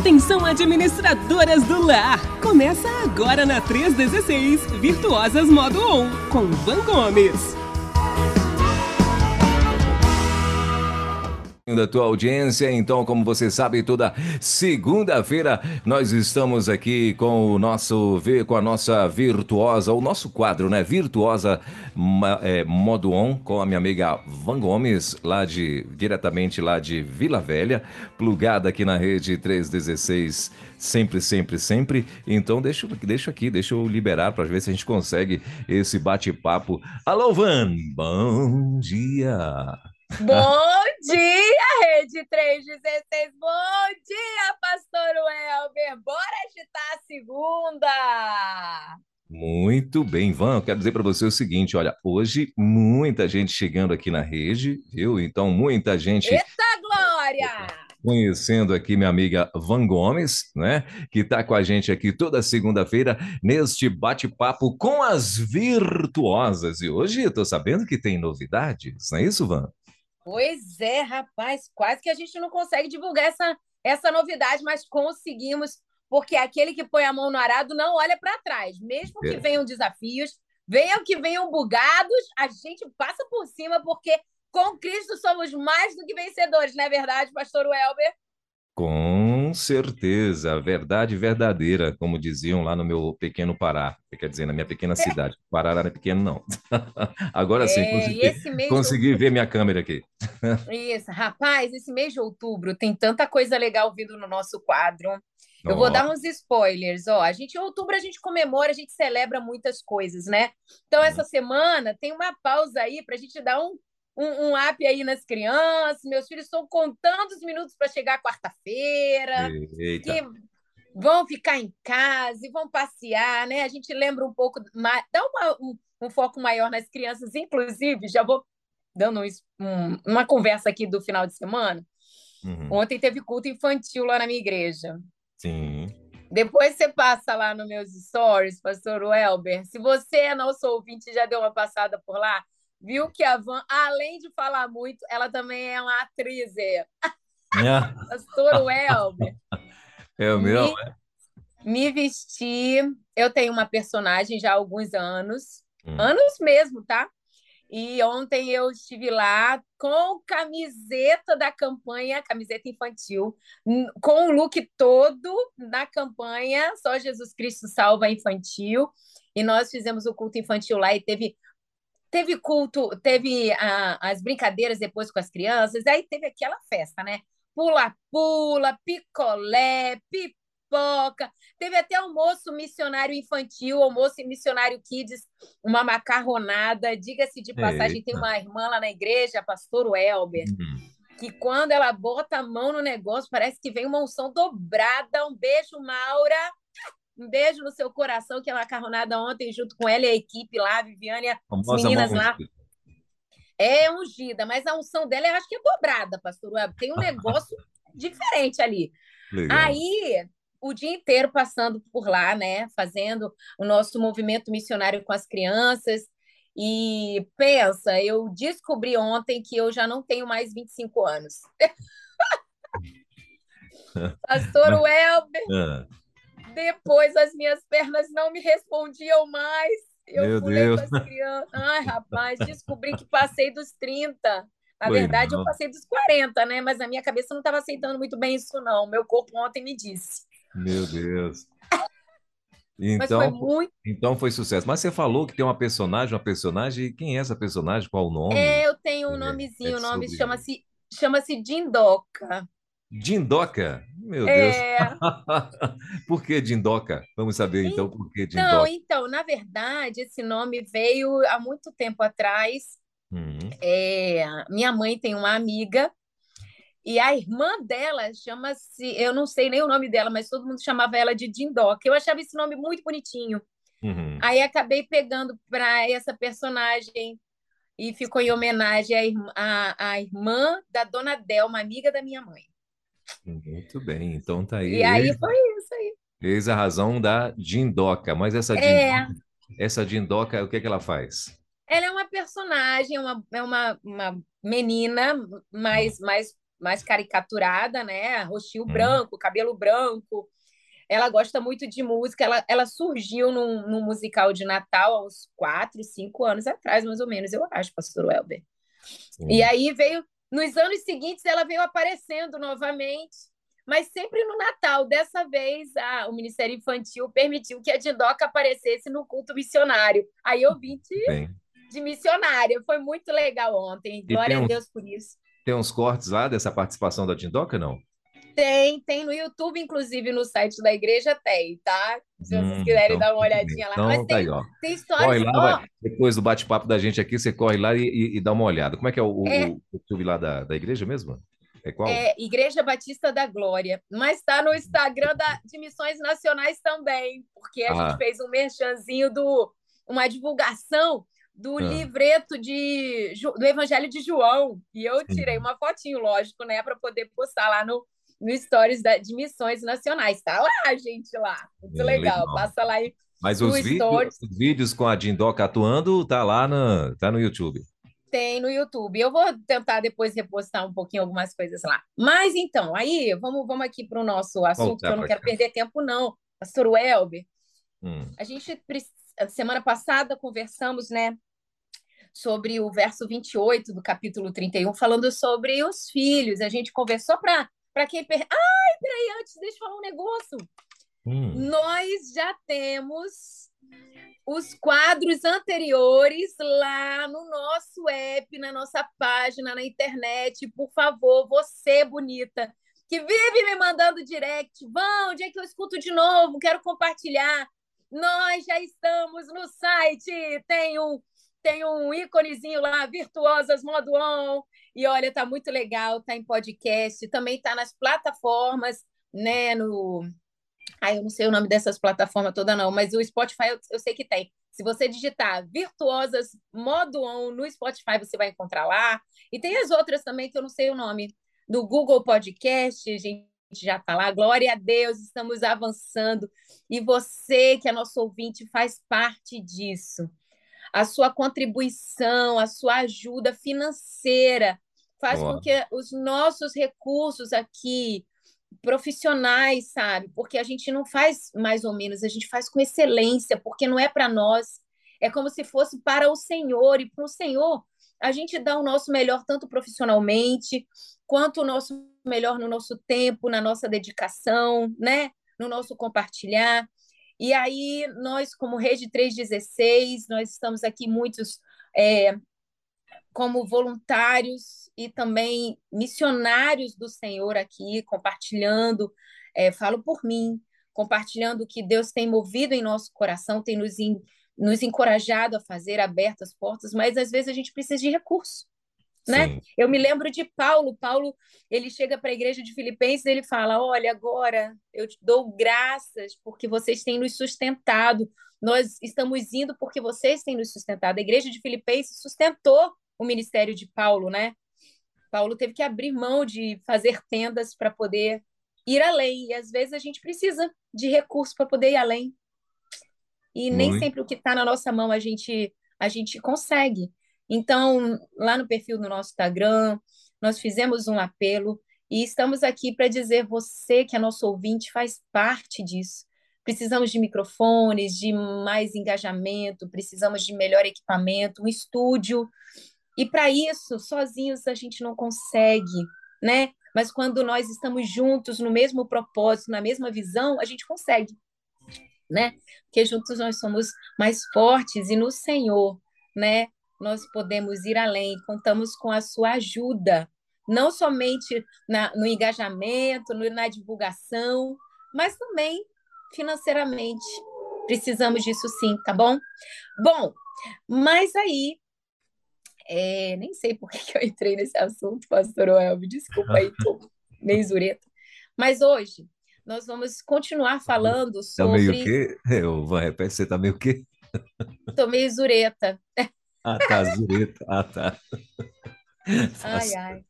Atenção administradoras do lar! Começa agora na 316 Virtuosas Modo On com Van Gomes. Da tua audiência. Então, como você sabe, toda segunda-feira nós estamos aqui com o nosso com a nossa virtuosa, o nosso quadro, né? Virtuosa é, modo on com a minha amiga Van Gomes, lá de diretamente lá de Vila Velha, plugada aqui na rede 316 sempre, sempre, sempre. Então deixa, deixa aqui, deixa eu liberar para ver se a gente consegue esse bate-papo. Alô, Van, bom dia. Bom dia, Rede 316. Bom dia, Pastor Welber. Bora agitar a segunda. Muito bem, Van. Eu quero dizer para você o seguinte: olha, hoje muita gente chegando aqui na rede, viu? Então, muita gente. Eita glória! Conhecendo aqui minha amiga Van Gomes, né? Que está com a gente aqui toda segunda-feira neste bate-papo com as virtuosas. E hoje eu estou sabendo que tem novidades, não é isso, Van? Pois é, rapaz, quase que a gente não consegue divulgar essa, essa novidade, mas conseguimos, porque aquele que põe a mão no arado não olha para trás. Mesmo que é. venham desafios, venham que venham bugados, a gente passa por cima, porque com Cristo somos mais do que vencedores, não é verdade, pastor Welber? Com certeza, verdade verdadeira, como diziam lá no meu pequeno Pará, quer dizer, na minha pequena cidade. Pará não é pequeno, não. Agora sim, é, consegui, consegui ver minha câmera aqui. Isso, rapaz, esse mês de outubro tem tanta coisa legal vindo no nosso quadro. Eu vou dar uns spoilers, ó. A gente, em outubro a gente comemora, a gente celebra muitas coisas, né? Então, essa semana tem uma pausa aí para a gente dar um um, um app aí nas crianças. Meus filhos estão contando os minutos para chegar quarta-feira. Que vão ficar em casa e vão passear, né? A gente lembra um pouco, dá uma, um, um, foco maior nas crianças, inclusive, já vou dando um, uma conversa aqui do final de semana. Uhum. Ontem teve culto infantil lá na minha igreja. Sim. Depois você passa lá nos meus stories, pastor Welber. Se você é nosso ouvinte já deu uma passada por lá, viu que a Van, além de falar muito, ela também é uma atriz. É. Pastor Welber. É o meu. Me, é. me vesti. Eu tenho uma personagem já há alguns anos. Hum. Anos mesmo, tá? E ontem eu estive lá com camiseta da campanha, camiseta infantil, com o look todo da campanha Só Jesus Cristo Salva Infantil. E nós fizemos o culto infantil lá e teve teve culto, teve a, as brincadeiras depois com as crianças, aí teve aquela festa, né? Pula-pula, picolé, pipoca, teve até almoço missionário infantil, almoço missionário kids, uma macarronada. Diga-se de passagem, Eita. tem uma irmã lá na igreja, a pastor Welber, uhum. que quando ela bota a mão no negócio, parece que vem uma unção dobrada. Um beijo, Maura. Um beijo no seu coração, que é macarronada ontem, junto com ela e a equipe lá, Viviane, as meninas lá. É ungida, mas a unção dela eu acho que é dobrada, pastor Web. Tem um negócio diferente ali. Legal. Aí, o dia inteiro passando por lá, né? Fazendo o nosso movimento missionário com as crianças. E pensa, eu descobri ontem que eu já não tenho mais 25 anos. Pastor Welber, ah. Depois as minhas pernas não me respondiam mais. Eu Meu pulei Deus. com as crianças. Ai, rapaz, descobri que passei dos 30. Na Foi verdade, não. eu passei dos 40, né? Mas a minha cabeça não estava aceitando muito bem isso, não. Meu corpo ontem me disse. Meu Deus. Então, foi muito... então foi sucesso. Mas você falou que tem uma personagem, uma personagem. Quem é essa personagem? Qual o nome? É, eu tenho um é, nomezinho. É, o nome chama-se chama-se Dindoca. Dindoca? Meu é... Deus. por que Dindoca? Vamos saber então por que Dindoca. Não, então, na verdade, esse nome veio há muito tempo atrás. Uhum. É, minha mãe tem uma amiga e a irmã dela chama-se, eu não sei nem o nome dela, mas todo mundo chamava ela de Dindoca. Eu achava esse nome muito bonitinho. Uhum. Aí acabei pegando para essa personagem e ficou em homenagem à, irmã, à, à irmã da dona Delma, amiga da minha mãe. Muito bem, então tá aí. E aí foi isso aí. Eis a razão da Dindoca. Mas essa é. Dindoca, essa Dindoca, o que, é que ela faz? Ela é uma personagem, uma, é uma, uma menina mais, mais mais caricaturada, né? Rostinho hum. branco, cabelo branco. Ela gosta muito de música. Ela, ela surgiu num, num musical de Natal há uns quatro, cinco anos atrás, mais ou menos, eu acho, pastor Welber. E aí veio, nos anos seguintes, ela veio aparecendo novamente, mas sempre no Natal. Dessa vez, o Ministério Infantil permitiu que a Dindoca aparecesse no culto missionário. Aí eu vim de, de missionária. Foi muito legal ontem. Glória a Deus por isso. Tem uns cortes lá dessa participação da Dindoca, não? Tem, tem no YouTube, inclusive no site da igreja tem, tá? Se vocês hum, quiserem então, dar uma olhadinha lá. Então, Mas tem, tá aí, tem histórias. Corre lá, vai, depois do bate-papo da gente aqui, você corre lá e, e, e, dá uma olhada. Como é que é o, é, o YouTube lá da, da igreja mesmo? É qual? É Igreja Batista da Glória. Mas está no Instagram da, de Missões Nacionais também, porque a ah. gente fez um merchanzinho do uma divulgação do ah. livreto de, do Evangelho de João. E eu tirei uma fotinho, lógico, né, para poder postar lá no, no Stories da, de Missões Nacionais. Tá lá, gente, lá. Muito é, legal. legal. Passa lá e Mas os vídeos, os vídeos com a Dindoca atuando tá lá no, tá no YouTube. Tem no YouTube. Eu vou tentar depois repostar um pouquinho algumas coisas lá. Mas então, aí vamos, vamos aqui para o nosso assunto, que eu não quero cá. perder tempo, não. Pastor Welber, hum. a gente, semana passada, conversamos, né, sobre o verso 28 do capítulo 31, falando sobre os filhos. A gente conversou para quem. Per... Ai, peraí, antes, deixa eu falar um negócio. Hum. Nós já temos os quadros anteriores lá no nosso app, na nossa página, na internet. Por favor, você, bonita, que vive me mandando direct, vão, onde é que eu escuto de novo? Quero compartilhar. Nós já estamos no site, tem um, tem um íconezinho lá, Virtuosas Modo On, e olha, tá muito legal, tá em podcast, também tá nas plataformas, né, no ah, eu não sei o nome dessas plataformas toda não, mas o Spotify eu, eu, sei que tem. Se você digitar Virtuosas Modo On no Spotify, você vai encontrar lá. E tem as outras também que eu não sei o nome. Do Google Podcast, gente já está lá. Glória a Deus, estamos avançando. E você, que é nosso ouvinte, faz parte disso. A sua contribuição, a sua ajuda financeira faz Boa. com que os nossos recursos aqui profissionais, sabe? Porque a gente não faz mais ou menos, a gente faz com excelência, porque não é para nós, é como se fosse para o Senhor, e para o Senhor a gente dá o nosso melhor tanto profissionalmente, quanto o nosso melhor no nosso tempo, na nossa dedicação, né? No nosso compartilhar. E aí, nós, como Rede 316, nós estamos aqui muitos é, como voluntários e também missionários do Senhor aqui, compartilhando, é, falo por mim, compartilhando o que Deus tem movido em nosso coração, tem nos, in, nos encorajado a fazer, aberto as portas, mas às vezes a gente precisa de recurso. Né? Eu me lembro de Paulo. Paulo, ele chega para a igreja de Filipenses e ele fala: Olha, agora eu te dou graças porque vocês têm nos sustentado. Nós estamos indo porque vocês têm nos sustentado. A igreja de Filipenses sustentou o ministério de Paulo, né? Paulo teve que abrir mão de fazer tendas para poder ir além. E às vezes a gente precisa de recursos para poder ir além. E nem sempre o que está na nossa mão a gente, a gente consegue. Então, lá no perfil do nosso Instagram, nós fizemos um apelo e estamos aqui para dizer você que é nosso ouvinte faz parte disso. Precisamos de microfones, de mais engajamento, precisamos de melhor equipamento, um estúdio e para isso, sozinhos a gente não consegue, né? Mas quando nós estamos juntos no mesmo propósito, na mesma visão, a gente consegue, né? Porque juntos nós somos mais fortes e no Senhor, né? Nós podemos ir além, contamos com a sua ajuda, não somente na, no engajamento, no, na divulgação, mas também financeiramente. Precisamos disso sim, tá bom? Bom, mas aí é, nem sei por que eu entrei nesse assunto, pastor Oel, desculpa aí, tô meio zureta. Mas hoje nós vamos continuar falando sobre... Tá meio o quê? Eu vou repetir, você tá meio o quê? Tô meio zureta. Ah, tá, zureta. Ah, tá. Ai, ai.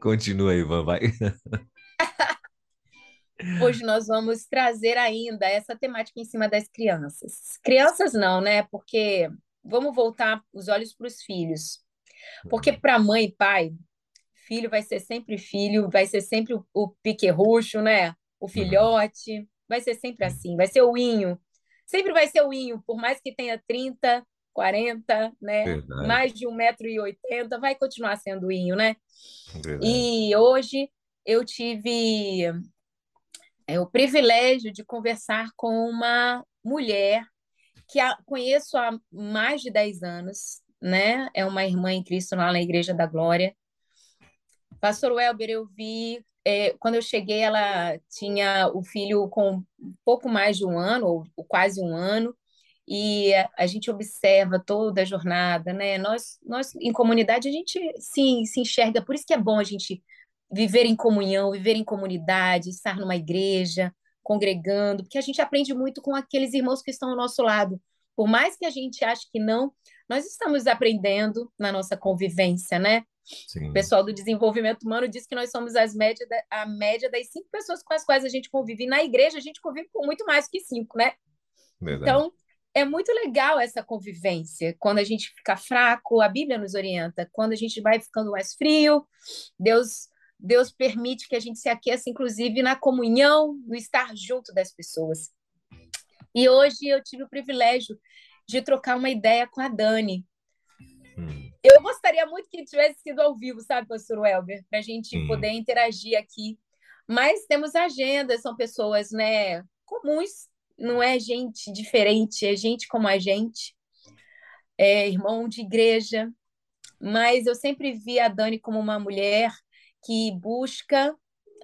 Continua aí, Ivan, vai. Hoje nós vamos trazer ainda essa temática em cima das crianças. Crianças não, né? Porque vamos voltar os olhos para os filhos. Porque para mãe e pai, filho vai ser sempre filho, vai ser sempre o, o piquerrucho, né? O uhum. filhote, uhum. vai ser sempre assim, vai ser o inho. Sempre vai ser o inho, por mais que tenha 30, 40, né? Verdade. Mais de 1,80m, vai continuar sendo inho, né? Verdade. E hoje eu tive é, o privilégio de conversar com uma mulher que a, conheço há mais de 10 anos, né? É uma irmã em Cristo lá na Igreja da Glória. Pastor Welber, eu vi, é, quando eu cheguei, ela tinha o filho com um pouco mais de um ano, ou, ou quase um ano, e a, gente observa toda a jornada, né? Nós, nós em comunidade, a gente sim se enxerga, por isso que é bom a gente viver em comunhão, viver em comunidade, estar numa igreja, congregando, porque a gente aprende muito com aqueles irmãos que estão ao nosso lado. Por mais que a gente ache que não, nós estamos aprendendo na nossa convivência, né? Sim. O pessoal do desenvolvimento humano diz que nós somos as média da, a média das cinco pessoas com as quais a gente convive. E na igreja, a gente convive com muito mais que cinco, né? Verdade. Então, é muito legal essa convivência. Quando a gente fica fraco, a Bíblia nos orienta. Quando a gente vai ficando mais frio, Deus Deus permite que a gente se aqueça, inclusive, na comunhão, no estar junto das pessoas. E hoje eu tive o privilégio de trocar uma ideia com a Dani. Hum. Eu gostaria muito que tivesse sido ao vivo, sabe, pastor Welber, para a gente hum. poder interagir aqui. Mas temos agendas, são pessoas né, comuns, não é gente diferente, é gente como a gente, é irmão de igreja. Mas eu sempre vi a Dani como uma mulher que busca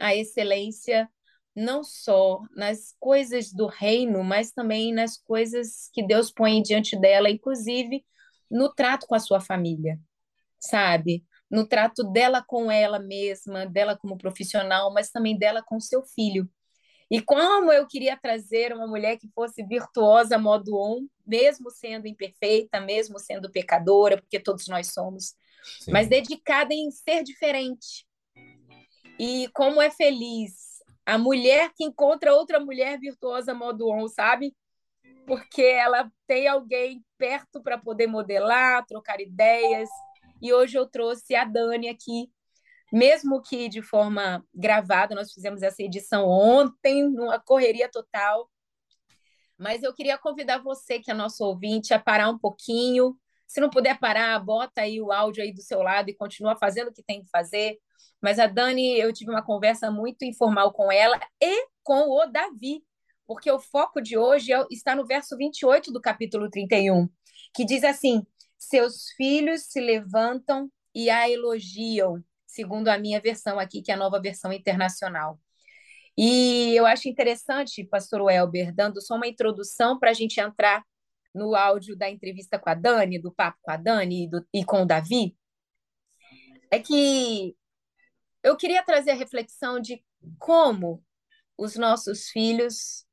a excelência não só nas coisas do reino, mas também nas coisas que Deus põe diante dela, inclusive no trato com a sua família, sabe? No trato dela com ela mesma, dela como profissional, mas também dela com seu filho. E como eu queria trazer uma mulher que fosse virtuosa modo on, mesmo sendo imperfeita, mesmo sendo pecadora, porque todos nós somos, Sim. mas dedicada em ser diferente. E como é feliz a mulher que encontra outra mulher virtuosa modo on, sabe? Porque ela tem alguém perto para poder modelar, trocar ideias. E hoje eu trouxe a Dani aqui mesmo que de forma gravada, nós fizemos essa edição ontem, numa correria total. Mas eu queria convidar você, que é nosso ouvinte, a parar um pouquinho. Se não puder parar, bota aí o áudio aí do seu lado e continua fazendo o que tem que fazer. Mas a Dani, eu tive uma conversa muito informal com ela e com o Davi, porque o foco de hoje é está no verso 28 do capítulo 31, que diz assim: Seus filhos se levantam e a elogiam segundo a minha versão aqui, que é a nova versão internacional. E eu acho interessante, pastor Welber, dando só uma introdução para a gente entrar no áudio da entrevista com a Dani, do papo com a Dani e, do, e com o Davi, é que eu queria trazer a reflexão de como os nossos filhos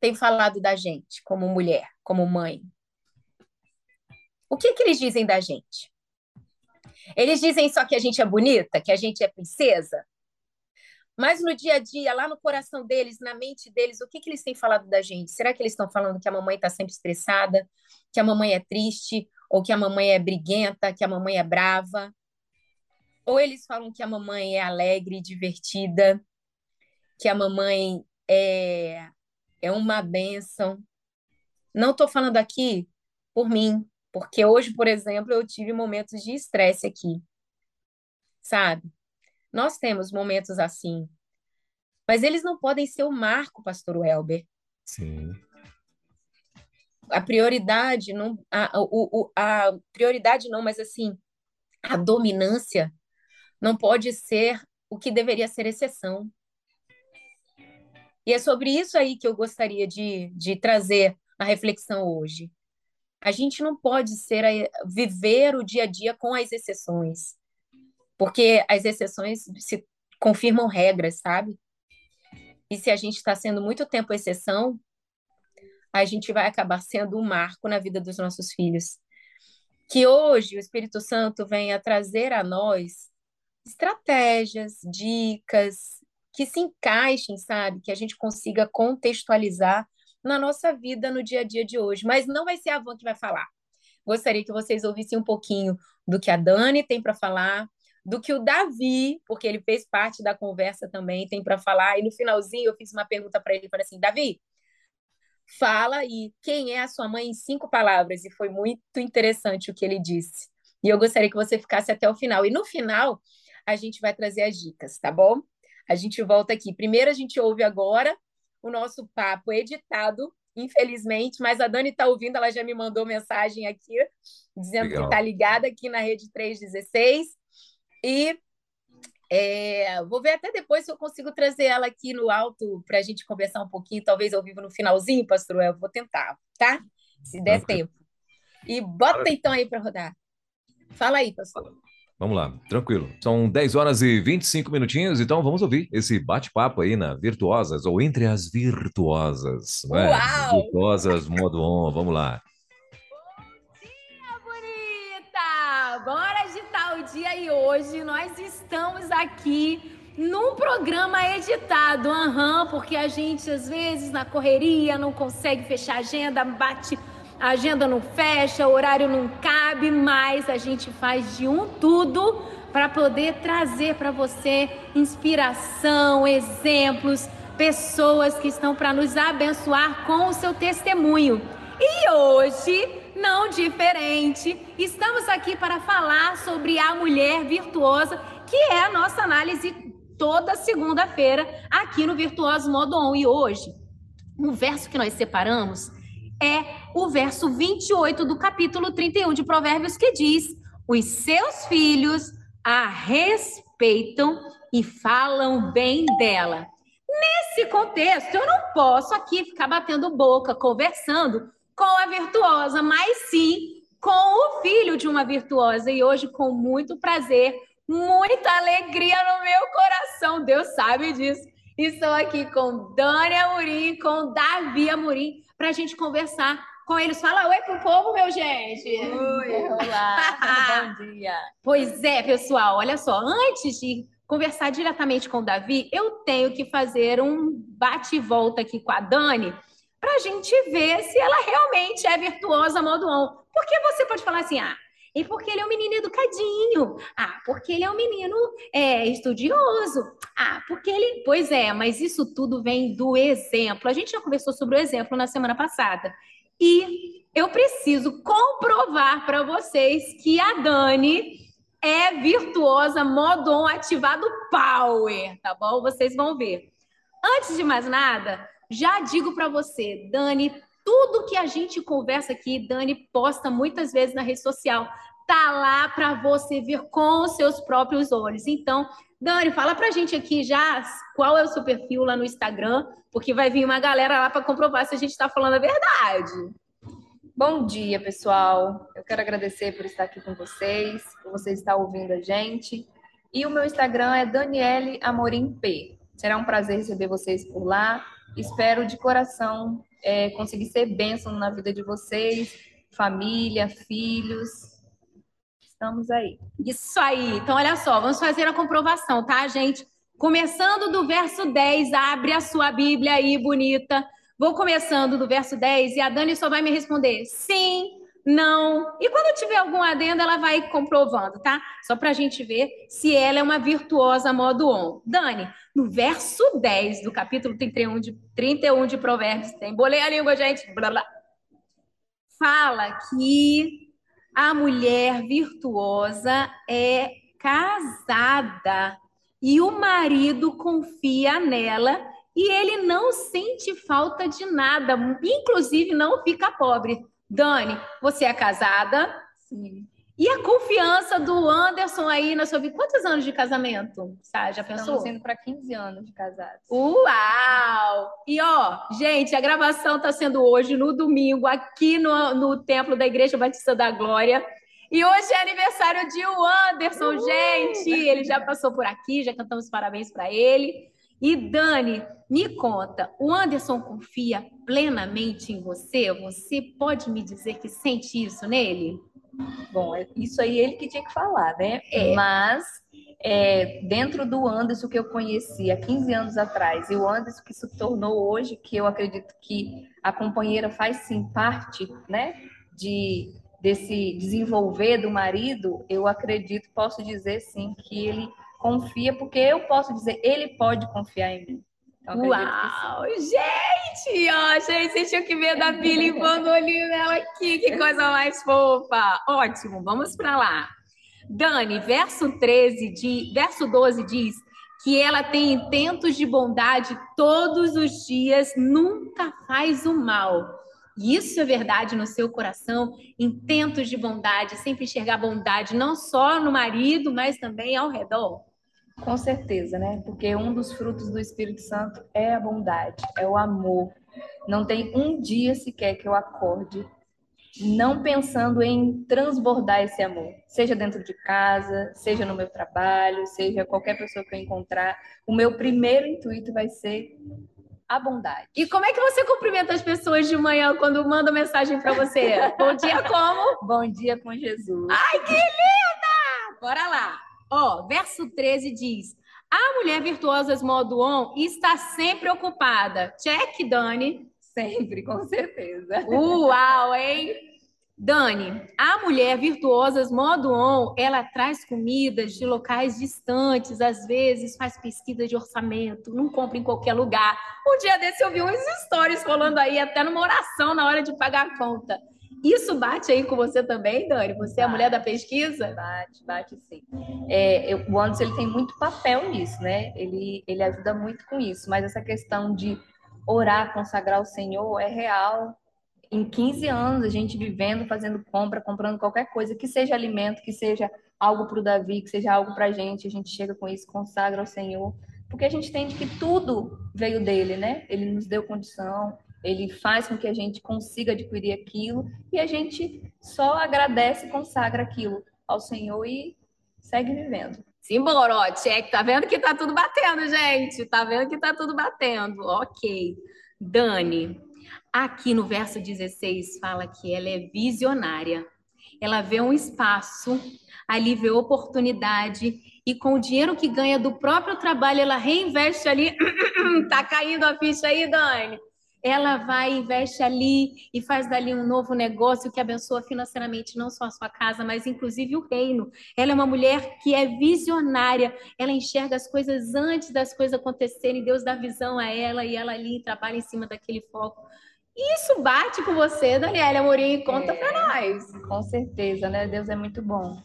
têm falado da gente como mulher, como mãe. O que, que eles dizem da gente? Eles dizem só que a gente é bonita, que a gente é princesa. Mas no dia a dia, lá no coração deles, na mente deles, o que, que eles têm falado da gente? Será que eles estão falando que a mamãe está sempre estressada, que a mamãe é triste, ou que a mamãe é briguenta, que a mamãe é brava? Ou eles falam que a mamãe é alegre, divertida, que a mamãe é, é uma bênção? Não estou falando aqui por mim, porque hoje, por exemplo, eu tive momentos de estresse aqui, sabe? Nós temos momentos assim, mas eles não podem ser o marco, pastor Welber. Sim. A prioridade não, a, o, a prioridade não, mas assim, a dominância não pode ser o que deveria ser exceção. E é sobre isso aí que eu gostaria de, de trazer a reflexão hoje. A gente não pode ser viver o dia a dia com as exceções, porque as exceções se confirmam regras, sabe? E se a gente está sendo muito tempo exceção, a gente vai acabar sendo um marco na vida dos nossos filhos. Que hoje o Espírito Santo venha trazer a nós estratégias, dicas que se encaixem, sabe? Que a gente consiga contextualizar na nossa vida no dia a dia de hoje. Mas não vai ser a Van que vai falar. Gostaria que vocês ouvissem um pouquinho do que a Dani tem para falar, do que o Davi, porque ele fez parte da conversa também, tem para falar. E no finalzinho eu fiz uma pergunta para ele, falei assim, Davi, fala aí quem é a sua mãe em cinco palavras. E foi muito interessante o que ele disse. E eu gostaria que você ficasse até o final. E no final, a gente vai trazer as dicas, tá bom? A gente volta aqui. Primeiro, a gente ouve agora o nosso papo editado, infelizmente, mas a Dani está ouvindo, ela já me mandou mensagem aqui, dizendo Legal. que está ligada aqui na Rede 316. E é, vou ver até depois se eu consigo trazer ela aqui no alto para a gente conversar um pouquinho, talvez ao vivo no finalzinho, pastor Eu vou tentar, tá? Se der tempo. E bota então aí para rodar. Fala aí, pastor. Vamos lá, tranquilo. São 10 horas e 25 minutinhos, então vamos ouvir esse bate-papo aí na Virtuosas, ou entre as virtuosas. Né? Uau! Virtuosas modo on, vamos lá. Bom dia, bonita! Bora agitar o dia e hoje nós estamos aqui num programa editado, uhum, porque a gente às vezes na correria não consegue fechar a agenda, bate a agenda não fecha, o horário não cabe, mas a gente faz de um tudo para poder trazer para você inspiração, exemplos, pessoas que estão para nos abençoar com o seu testemunho. E hoje, não diferente, estamos aqui para falar sobre a mulher virtuosa, que é a nossa análise toda segunda-feira aqui no Virtuoso Modo On. E hoje, um verso que nós separamos é o verso 28 do capítulo 31 de Provérbios, que diz: Os seus filhos a respeitam e falam bem dela. Nesse contexto, eu não posso aqui ficar batendo boca, conversando com a virtuosa, mas sim com o filho de uma virtuosa. E hoje, com muito prazer, muita alegria no meu coração, Deus sabe disso. Estou aqui com Dani Amorim, com Davi Amorim, para a gente conversar com eles. Fala oi pro povo, meu gente. Oi, olá, bom dia. Pois é, pessoal, olha só, antes de conversar diretamente com o Davi, eu tenho que fazer um bate e volta aqui com a Dani para a gente ver se ela realmente é virtuosa modo on. Porque você pode falar assim, ah, e porque ele é um menino educadinho. Ah, porque ele é um menino é, estudioso. Ah, porque ele. Pois é, mas isso tudo vem do exemplo. A gente já conversou sobre o exemplo na semana passada. E eu preciso comprovar para vocês que a Dani é virtuosa, modon ativado power, tá bom? Vocês vão ver. Antes de mais nada, já digo para você, Dani, tudo que a gente conversa aqui, Dani posta muitas vezes na rede social, tá lá para você ver com os seus próprios olhos. Então, Dani, fala pra gente aqui já qual é o seu perfil lá no Instagram, porque vai vir uma galera lá para comprovar se a gente está falando a verdade. Bom dia, pessoal. Eu quero agradecer por estar aqui com vocês, por vocês estar ouvindo a gente. E o meu Instagram é Daniele Amorim P. Será um prazer receber vocês por lá. Espero de coração é, conseguir ser bênção na vida de vocês, família, filhos, Estamos aí. Isso aí. Então, olha só, vamos fazer a comprovação, tá, gente? Começando do verso 10, abre a sua Bíblia aí, bonita. Vou começando do verso 10 e a Dani só vai me responder sim, não. E quando tiver algum adendo, ela vai comprovando, tá? Só para a gente ver se ela é uma virtuosa modo on. Dani, no verso 10 do capítulo 31 de, 31 de Provérbios, tem bolei a língua, gente. Blá, blá. Fala que a mulher virtuosa é casada e o marido confia nela e ele não sente falta de nada, inclusive não fica pobre. Dani, você é casada? Sim. E a confiança do Anderson aí na sua vida? Quantos anos de casamento? Já pensou? Estamos indo para 15 anos de casados. Uau! E ó, gente, a gravação está sendo hoje, no domingo, aqui no, no Templo da Igreja Batista da Glória. E hoje é aniversário de o Anderson, uh! gente! Ele já passou por aqui, já cantamos parabéns para ele. E Dani, me conta, o Anderson confia plenamente em você? Você pode me dizer que sente isso nele? Bom, é isso aí ele que tinha que falar, né? É. Mas é, dentro do Anderson que eu conheci há 15 anos atrás e o Anderson que se tornou hoje, que eu acredito que a companheira faz sim parte, né? De, desse desenvolver do marido, eu acredito, posso dizer sim, que ele confia, porque eu posso dizer, ele pode confiar em mim. Então, Uau! Gente! Ó, gente, vocês tinham que ver da Billy olhinho dela aqui, que coisa mais fofa! Ótimo, vamos para lá. Dani, verso 13, de, verso 12 diz que ela tem intentos de bondade todos os dias, nunca faz o mal. Isso é verdade no seu coração, intentos de bondade, sempre enxergar bondade, não só no marido, mas também ao redor. Com certeza, né? Porque um dos frutos do Espírito Santo é a bondade, é o amor. Não tem um dia sequer que eu acorde não pensando em transbordar esse amor, seja dentro de casa, seja no meu trabalho, seja qualquer pessoa que eu encontrar. O meu primeiro intuito vai ser a bondade. E como é que você cumprimenta as pessoas de manhã quando manda mensagem para você? Bom dia como? Bom dia com Jesus. Ai, que linda! Bora lá. Ó, verso 13 diz: A mulher virtuosa modo on está sempre ocupada. Check, Dani. Sempre, com certeza. Uau, hein? Dani, a mulher virtuosas modo on, ela traz comidas de locais distantes, às vezes faz pesquisa de orçamento, não compra em qualquer lugar. Um dia desse eu vi uns stories rolando aí, até numa oração na hora de pagar a conta. Isso bate aí com você também, Dani? Você bate, é a mulher da pesquisa? Bate, bate sim. É, eu, o Anderson ele tem muito papel nisso, né? Ele, ele ajuda muito com isso, mas essa questão de orar, consagrar o Senhor é real em 15 anos, a gente vivendo, fazendo compra, comprando qualquer coisa, que seja alimento, que seja algo para o Davi, que seja algo para a gente, a gente chega com isso, consagra ao Senhor, porque a gente entende que tudo veio dele, né? Ele nos deu condição, ele faz com que a gente consiga adquirir aquilo e a gente só agradece e consagra aquilo ao Senhor e segue vivendo. Simbora, ó, check, tá vendo que tá tudo batendo, gente? Tá vendo que tá tudo batendo. Ok. Dani, Aqui no verso 16 fala que ela é visionária. Ela vê um espaço, ali vê oportunidade e com o dinheiro que ganha do próprio trabalho ela reinveste ali. tá caindo a ficha aí, Dani? Ela vai, investe ali e faz dali um novo negócio que abençoa financeiramente não só a sua casa, mas inclusive o reino. Ela é uma mulher que é visionária, ela enxerga as coisas antes das coisas acontecerem, Deus dá visão a ela e ela ali trabalha em cima daquele foco. Isso bate com você, Daniela Amorim? Conta é, para nós. Com certeza, né? Deus é muito bom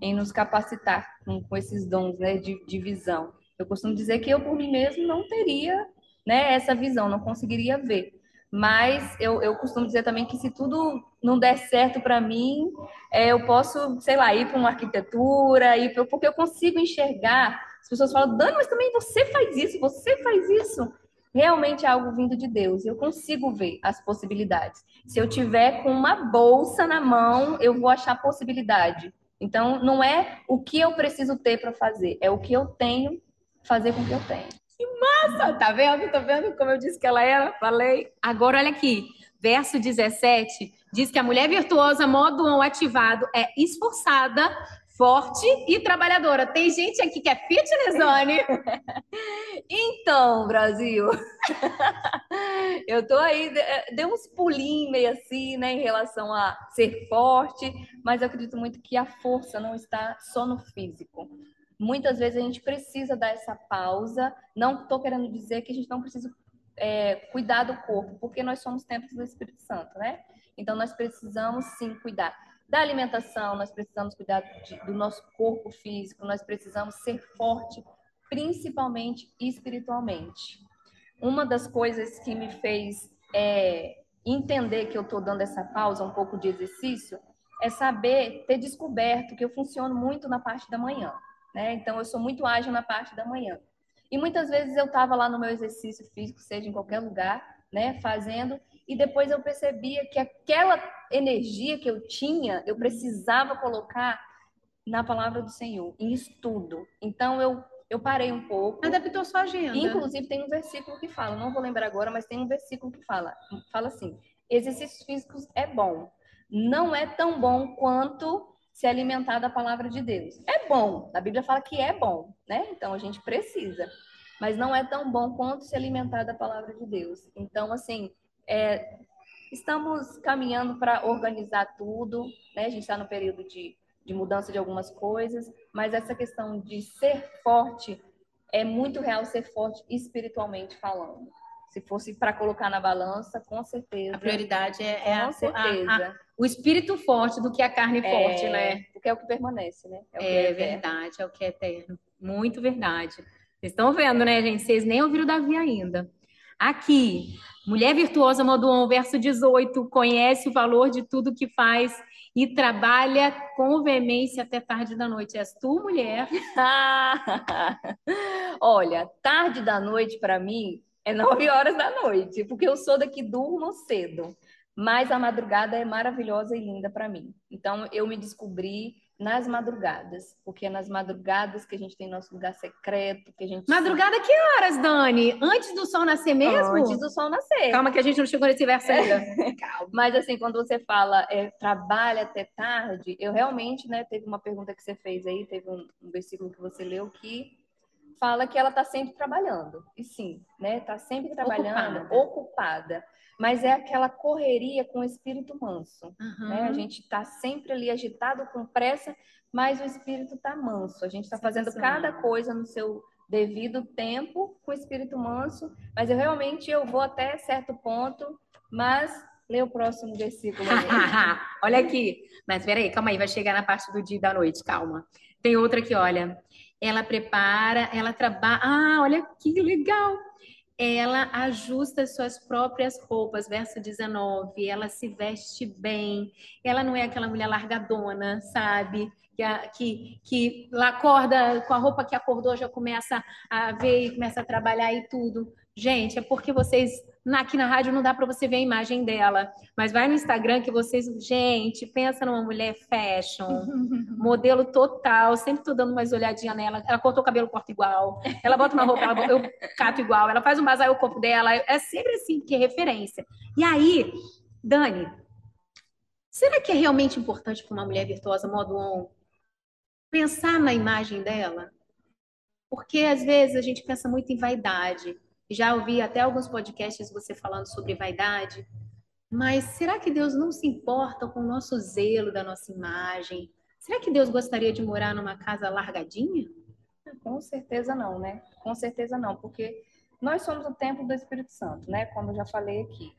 em nos capacitar com, com esses dons né, de, de visão. Eu costumo dizer que eu, por mim mesmo, não teria né, essa visão, não conseguiria ver. Mas eu, eu costumo dizer também que se tudo não der certo para mim, é, eu posso, sei lá, ir para uma arquitetura, ir pra, porque eu consigo enxergar. As pessoas falam, Dani, mas também você faz isso, você faz isso realmente é algo vindo de Deus. Eu consigo ver as possibilidades. Se eu tiver com uma bolsa na mão, eu vou achar possibilidade. Então, não é o que eu preciso ter para fazer, é o que eu tenho fazer com o que eu tenho. Que massa! Tá vendo? Tá vendo como eu disse que ela era? Falei. Agora, olha aqui. Verso 17 diz que a mulher virtuosa, modo 1 ativado, é esforçada, forte e trabalhadora. Tem gente aqui que é fitness, Dani? então, Brasil, eu tô aí, deu uns pulinhos meio assim, né, em relação a ser forte, mas eu acredito muito que a força não está só no físico. Muitas vezes a gente precisa dar essa pausa. Não estou querendo dizer que a gente não precisa é, cuidar do corpo, porque nós somos templos do Espírito Santo, né? Então nós precisamos sim cuidar da alimentação, nós precisamos cuidar de, do nosso corpo físico, nós precisamos ser forte, principalmente espiritualmente. Uma das coisas que me fez é, entender que eu estou dando essa pausa, um pouco de exercício, é saber, ter descoberto que eu funciono muito na parte da manhã. Né? Então, eu sou muito ágil na parte da manhã. E muitas vezes eu estava lá no meu exercício físico, seja em qualquer lugar, né, fazendo, e depois eu percebia que aquela energia que eu tinha, eu precisava colocar na palavra do Senhor, em estudo. Então eu eu parei um pouco. Adaptou sua agenda. Inclusive tem um versículo que fala, não vou lembrar agora, mas tem um versículo que fala, fala assim: exercícios físicos é bom, não é tão bom quanto se alimentar da palavra de Deus. É bom, a Bíblia fala que é bom, né? Então a gente precisa, mas não é tão bom quanto se alimentar da palavra de Deus. Então assim, é, estamos caminhando para organizar tudo, né? A gente está no período de, de mudança de algumas coisas, mas essa questão de ser forte é muito real ser forte espiritualmente falando. Se fosse para colocar na balança, com certeza. A prioridade é, é com a, certeza. a- a- o espírito forte do que a carne É, forte, né? Porque é o que permanece, né? o que É eterno. verdade, é o que é eterno. Muito verdade. Vocês estão vendo, né, gente? Vocês nem ouviram o Davi ainda. Aqui, Mulher Virtuosa Modo 1, verso 18, conhece o valor de tudo que faz e trabalha com veemência até tarde da noite. És tu, mulher? Olha, tarde da noite para mim é nove horas da noite, porque eu sou daqui durmo cedo. Mas a madrugada é maravilhosa e linda para mim. Então eu me descobri nas madrugadas, porque é nas madrugadas que a gente tem nosso lugar secreto, que a gente Madrugada que horas, Dani? Antes do sol nascer mesmo? antes do sol nascer. Calma que a gente não chegou nesse verso ainda. Calma. Mas assim, quando você fala é, trabalha até tarde, eu realmente, né, teve uma pergunta que você fez aí, teve um, um versículo que você leu que fala que ela está sempre trabalhando. E sim, né, está sempre trabalhando, Ocupada. ocupada. Mas é aquela correria com o espírito manso, Uhum. né? A gente está sempre ali agitado com pressa, mas o espírito está manso. A gente está fazendo cada coisa no seu devido tempo com o espírito manso, mas eu realmente eu vou até certo ponto, mas lê o próximo versículo olha aqui. Mas peraí, calma aí, vai chegar na parte do dia e da noite, calma. Tem outra aqui, olha. Ela prepara, ela trabalha. Ah, olha que legal. Ela ajusta as suas próprias roupas, verso 19. Ela se veste bem. Ela não é aquela mulher largadona, sabe? Que, que, acorda com a roupa que acordou, já começa a ver e começa a trabalhar e tudo. Gente, é porque vocês. Aqui na rádio não dá para você ver a imagem dela, mas vai no Instagram que vocês. Gente, pensa numa mulher fashion, modelo total. Sempre tô dando umas olhadinhas nela. Ela cortou o cabelo, corta igual. Ela bota uma roupa, ela, eu cato igual. Ela faz um bazar, eu corpo dela. É sempre assim, que é referência. E aí, Dani, será que é realmente importante para uma mulher virtuosa modo on pensar na imagem dela? Porque às vezes a gente pensa muito em vaidade. Já ouvi até alguns podcasts você falando sobre vaidade. Mas será que Deus não se importa com o nosso zelo da nossa imagem? Será que Deus gostaria de morar numa casa largadinha? Com certeza não, né? Com certeza não, porque nós somos o templo do Espírito Santo, né? Como eu já falei aqui.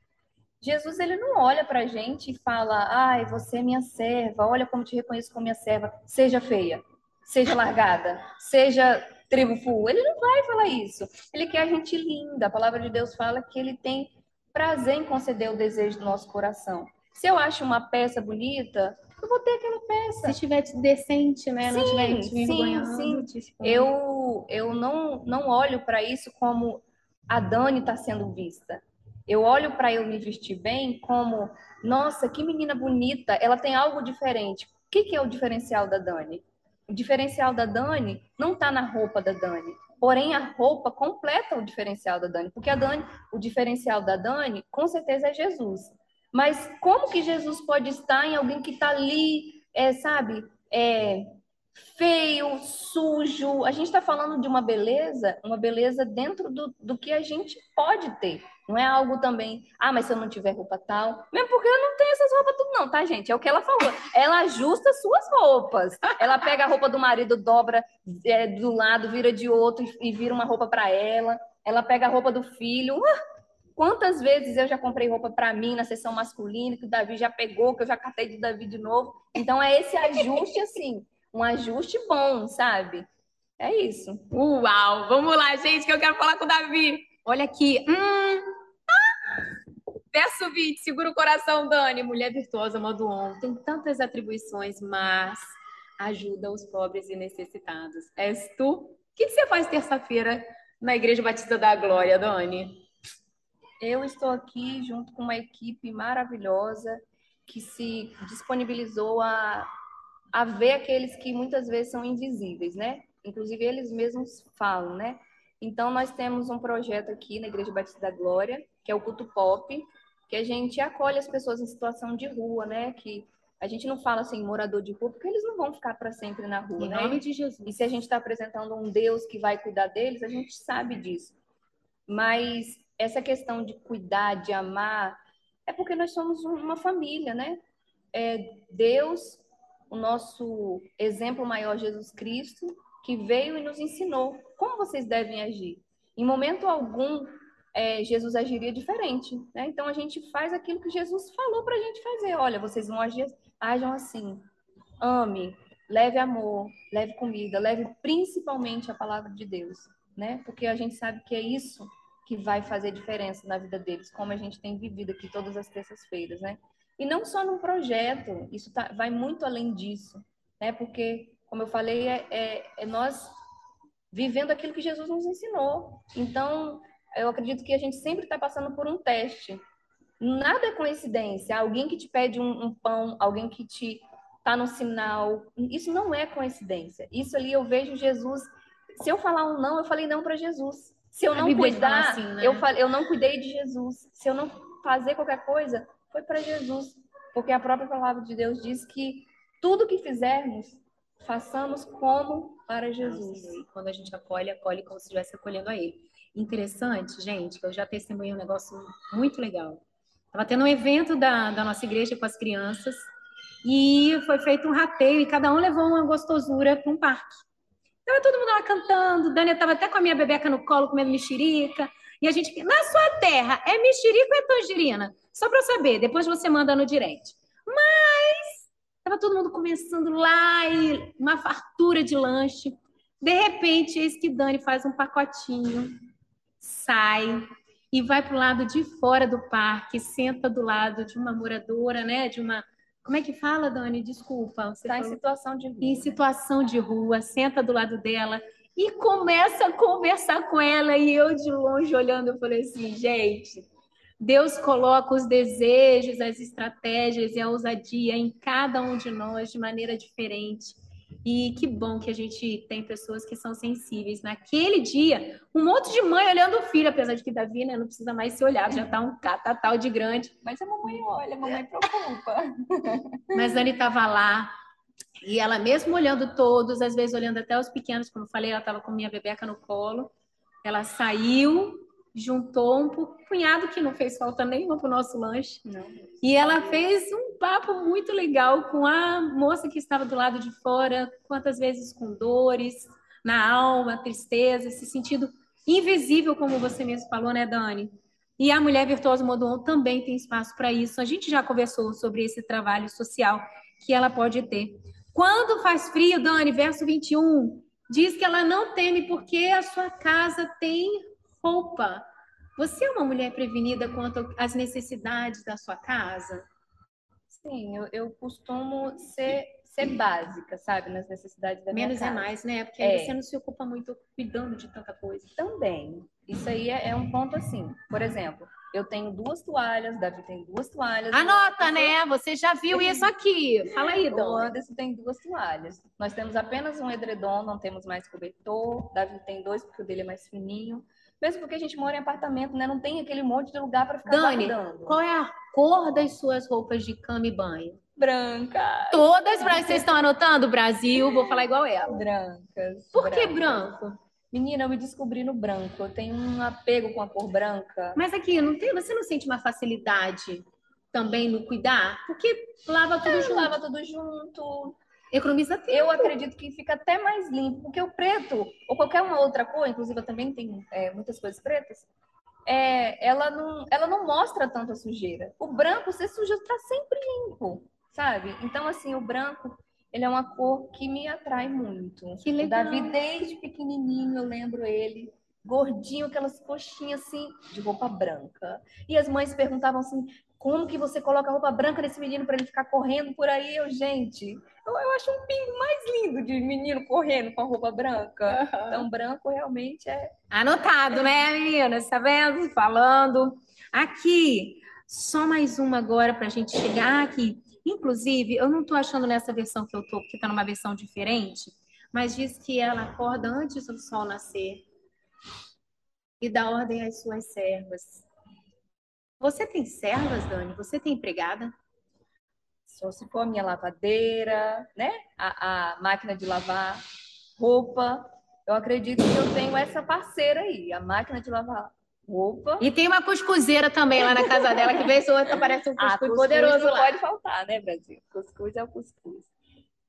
Jesus, ele não olha pra gente e fala, ai, você é minha serva, olha como te reconheço como minha serva, seja feia, seja largada, seja tribo full. Ele não vai falar isso. Ele quer a gente linda. A palavra de Deus fala que ele tem prazer em conceder o desejo do nosso coração. Se eu acho uma peça bonita, eu vou ter aquela peça. Se estiver decente, né? não Sim, estiver te sim, sim. expondo. Eu, eu não, não olho para isso como a Dani está sendo vista. Eu olho para eu me vestir bem como, nossa, que menina bonita, ela tem algo diferente. O que, que é o diferencial da Dani? O diferencial da Dani não está na roupa da Dani, porém a roupa completa o diferencial da Dani, porque a Dani, o diferencial da Dani, com certeza é Jesus. Mas como que Jesus pode estar em alguém que está ali, é, sabe, é, feio, sujo. A gente está falando de uma beleza, uma beleza dentro do, do que a gente pode ter. Não é algo também, ah, mas se eu não tiver roupa tal. Mesmo porque eu não tenho essas roupas tudo, não, tá, gente? É o que ela falou. Ela ajusta suas roupas. Ela pega a roupa do marido, dobra é, do lado, vira de outro e, vira uma roupa para ela. Ela pega a roupa do filho. Ah, Quantas vezes eu já comprei roupa para mim na seção masculina, que o Davi já pegou, que eu já catei do Davi de novo. Então é esse ajuste, assim, um ajuste bom, sabe? É isso. Uau! Vamos lá, gente, que eu quero falar com o Davi. Olha aqui. Hum. Verso 20, segura o coração, Dani. Mulher virtuosa, modo on. Tem tantas atribuições, mas ajuda os pobres e necessitados. És tu? O que você faz terça-feira na Igreja Batista da Glória, Dani? Eu estou aqui junto com uma equipe maravilhosa que se disponibilizou a, a ver aqueles que muitas vezes são invisíveis, né? Inclusive eles mesmos falam, né? Então nós temos um projeto aqui na Igreja Batista da Glória, que é o Culto Pop, que a gente acolhe as pessoas em situação de rua, né? Que a gente não fala assim morador de rua, porque eles não vão ficar para sempre na rua, Em né? nome de Jesus. E se a gente está apresentando um Deus que vai cuidar deles, a gente sabe disso. Mas essa questão de cuidar, de amar, É porque nós somos uma família, né? É Deus, o nosso exemplo maior, Jesus Cristo, que veio e nos ensinou como vocês devem agir. Em momento algum, é, Jesus agiria diferente. Né? Então a gente faz aquilo que Jesus falou para a gente fazer. Olha, vocês vão agir, ajam assim. Ame, leve amor, leve comida, leve principalmente a palavra de Deus, né? Porque a gente sabe que é isso que vai fazer diferença na vida deles, como a gente tem vivido aqui todas as terças-feiras, né? E não só num projeto, isso tá, vai muito além disso, né? Porque, como eu falei, é, é, é nós vivendo aquilo que Jesus nos ensinou. Então, eu acredito que a gente sempre está passando por um teste. Nada é coincidência. Alguém que te pede um, um pão, alguém que te está no sinal, isso não é coincidência. Isso ali eu vejo Jesus. Se eu falar um não, eu falei não para Jesus. Se eu não cuidar, assim, né? eu falei, eu não cuidei de Jesus. Se eu não fazer qualquer coisa, foi para Jesus, porque a própria palavra de Deus diz que tudo que fizermos, façamos como para Jesus. E quando a gente acolhe, acolhe como se estivesse acolhendo a Ele interessante, gente, que eu já testemunhei um negócio muito legal. Estava tendo um evento da, da nossa igreja com as crianças e foi feito um rateio e cada um levou uma gostosura para um parque. Estava todo mundo lá cantando, Dani estava até com a minha bebeca no colo comendo mexerica. E a gente, na sua terra, é mexerica ou é tangerina? Só para saber, depois você manda no direct. Mas estava todo mundo começando lá e uma fartura de lanche. De repente, eis que Dani faz um pacotinho sai e vai para o lado de fora do parque, senta do lado de uma moradora, né? De uma. Como é que fala, Dani? Desculpa. Você está em situação de rua. Em situação de rua, senta do lado dela e começa a conversar com ela. E eu de longe olhando, eu falei assim, gente. Deus coloca os desejos, as estratégias e a ousadia em cada um de nós de maneira diferente. E que bom que a gente tem pessoas que são sensíveis. Naquele dia, um monte de mãe olhando o filho, apesar de que Davi né, não precisa mais ser olhado, já está um catatal de grande. Mas a mamãe olha, a mamãe preocupa. Mas a Anne estava lá, e ela mesmo olhando todos, às vezes olhando até os pequenos, como eu falei, ela estava com minha bebeca no colo. Ela saiu, juntou um punhado que não fez falta nenhuma para o nosso lanche. Não. E ela fez um papo muito legal com a moça que estava do lado de fora, quantas vezes com dores na alma, tristeza, se sentindo invisível, como você mesmo falou, né, Dani? E a Mulher Virtuosa Modon também tem espaço para isso. A gente já conversou sobre esse trabalho social que ela pode ter. Quando faz frio, Dani, verso 21, diz que ela não teme porque a sua casa tem roupa. Você é uma mulher prevenida quanto às necessidades da sua casa? Sim, eu, eu costumo ser, ser básica, sabe, nas necessidades da Menos minha casa. é mais, né? Porque é. você não se ocupa muito cuidando de tanta coisa. Também. Isso aí é, é um ponto assim. Por exemplo, eu tenho duas toalhas, Davi tem duas toalhas. Anota, né? Você já viu isso aqui. Fala aí, Dom. O Anderson tem duas toalhas. Nós temos apenas um edredom, não temos mais cobertor. Davi tem dois, porque o dele é mais fininho. Mesmo porque a gente mora em apartamento, né? Não tem aquele monte de lugar para ficar Dani, guardando. qual é a cor das suas roupas de cama e banho? Branca. Todas brancas. Vocês estão anotando? Brasil, vou falar igual ela. Brancas. Por brancas. que branco? Menina, eu me descobri no branco. Eu tenho um apego com a cor branca. Mas aqui, não tem, você não sente uma facilidade também no cuidar? Porque lava tudo é, junto. Lava tudo junto. Economiza tempo. Eu acredito que fica até mais limpo, porque o preto, ou qualquer uma outra cor, inclusive eu também tenho é, muitas coisas pretas, é, ela, não, ela não mostra tanta sujeira. O branco, você suja, está sempre limpo, sabe? Então, assim, o branco, ele é uma cor que me atrai muito. Que legal. O Davi, desde pequenininho, eu lembro ele, gordinho, aquelas coxinhas assim, de roupa branca. E as mães perguntavam assim: como que você coloca roupa branca nesse menino para ele ficar correndo por aí? Eu, gente, eu, eu acho um pingo mais lindo de menino correndo com a roupa branca. Uhum. Então, branco realmente é. Anotado, né, meninas? Tá vendo? Falando. Aqui, só mais uma agora para a gente chegar aqui. Inclusive, eu não estou achando nessa versão que eu tô, porque está numa versão diferente, mas diz que ela acorda antes do sol nascer e dá ordem às suas servas você tem servas, Dani? Você tem empregada? Só se for a minha lavadeira, né? A, a máquina de lavar roupa. Eu acredito que eu tenho essa parceira aí, a máquina de lavar Opa! E tem uma cuscuzeira também lá na casa dela, que vez ou outra aparece um Ah, cuscuz cuscuz poderoso não lá. pode faltar, né, Brasil? Cuscuz é o cuscuz.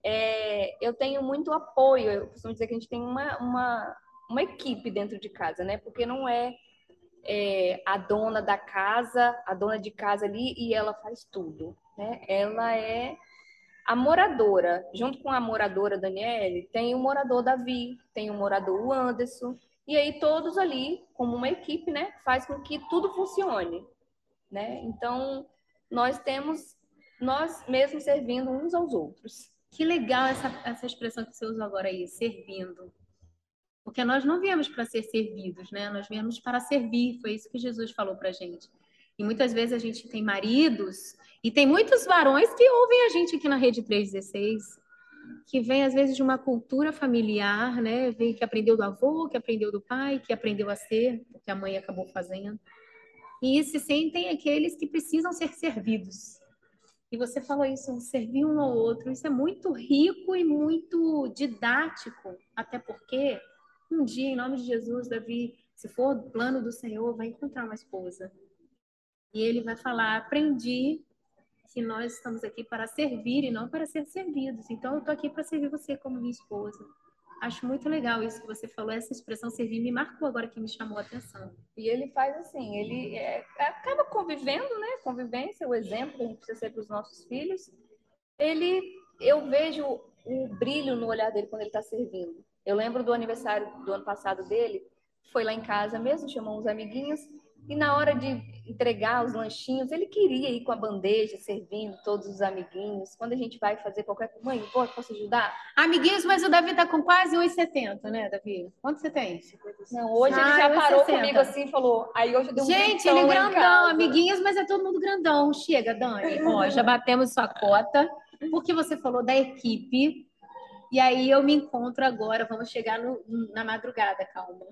É, eu tenho muito apoio. Eu costumo dizer que a gente tem uma, uma, uma equipe dentro de casa, né? Porque não é, é, a dona da casa, a dona de casa ali e ela faz tudo, né? Ela é a moradora. Junto com a moradora Daniele, tem o morador Davi, tem o morador Anderson. E aí todos ali, como uma equipe, né? Faz com que tudo funcione, né? Então, nós temos nós mesmos servindo uns aos outros. Que legal essa, essa expressão que você usou agora aí, servindo. Porque nós não viemos para ser servidos, né? Nós viemos para servir. Foi isso que Jesus falou para gente. E muitas vezes a gente tem maridos e tem muitos varões que ouvem a gente aqui na Rede 316, que vem às vezes de uma cultura familiar, né? Vem que aprendeu do avô, que aprendeu do pai, que aprendeu a ser, que a mãe acabou fazendo. E se sentem aqueles que precisam ser servidos. E você falou isso, servir um ao outro. Isso é muito rico e muito didático, até porque um dia, em nome de Jesus, Davi, se for plano do Senhor, vai encontrar uma esposa. E ele vai falar: aprendi que nós estamos aqui para servir e não para ser servidos. Então, eu estou aqui para servir você como minha esposa. Acho muito legal isso que você falou, essa expressão servir me marcou agora que me chamou a atenção. E ele faz assim, ele é, acaba convivendo, né? Convivência, o exemplo que a gente precisa ser para os nossos filhos. Ele, eu vejo o brilho no olhar dele quando ele está servindo. Eu lembro do aniversário do ano passado dele, foi lá em casa mesmo, chamou uns amiguinhos, e na hora de entregar os lanchinhos, ele queria ir com a bandeja, servindo todos os amiguinhos. Quando a gente vai fazer qualquer coisa, mãe, pô, posso ajudar? Amiguinhos, mas o Davi tá com quase 1,70, né, Davi? Quanto você tem? Não, hoje Ah, ele já parou 60. comigo assim e falou. Aí hoje eu dei um Gente, ele é grandão, amiguinhos, mas é todo mundo grandão. Chega, Dani. Ó, já batemos sua cota, porque você falou da equipe. E aí eu me encontro agora, vamos chegar no- na madrugada, calma.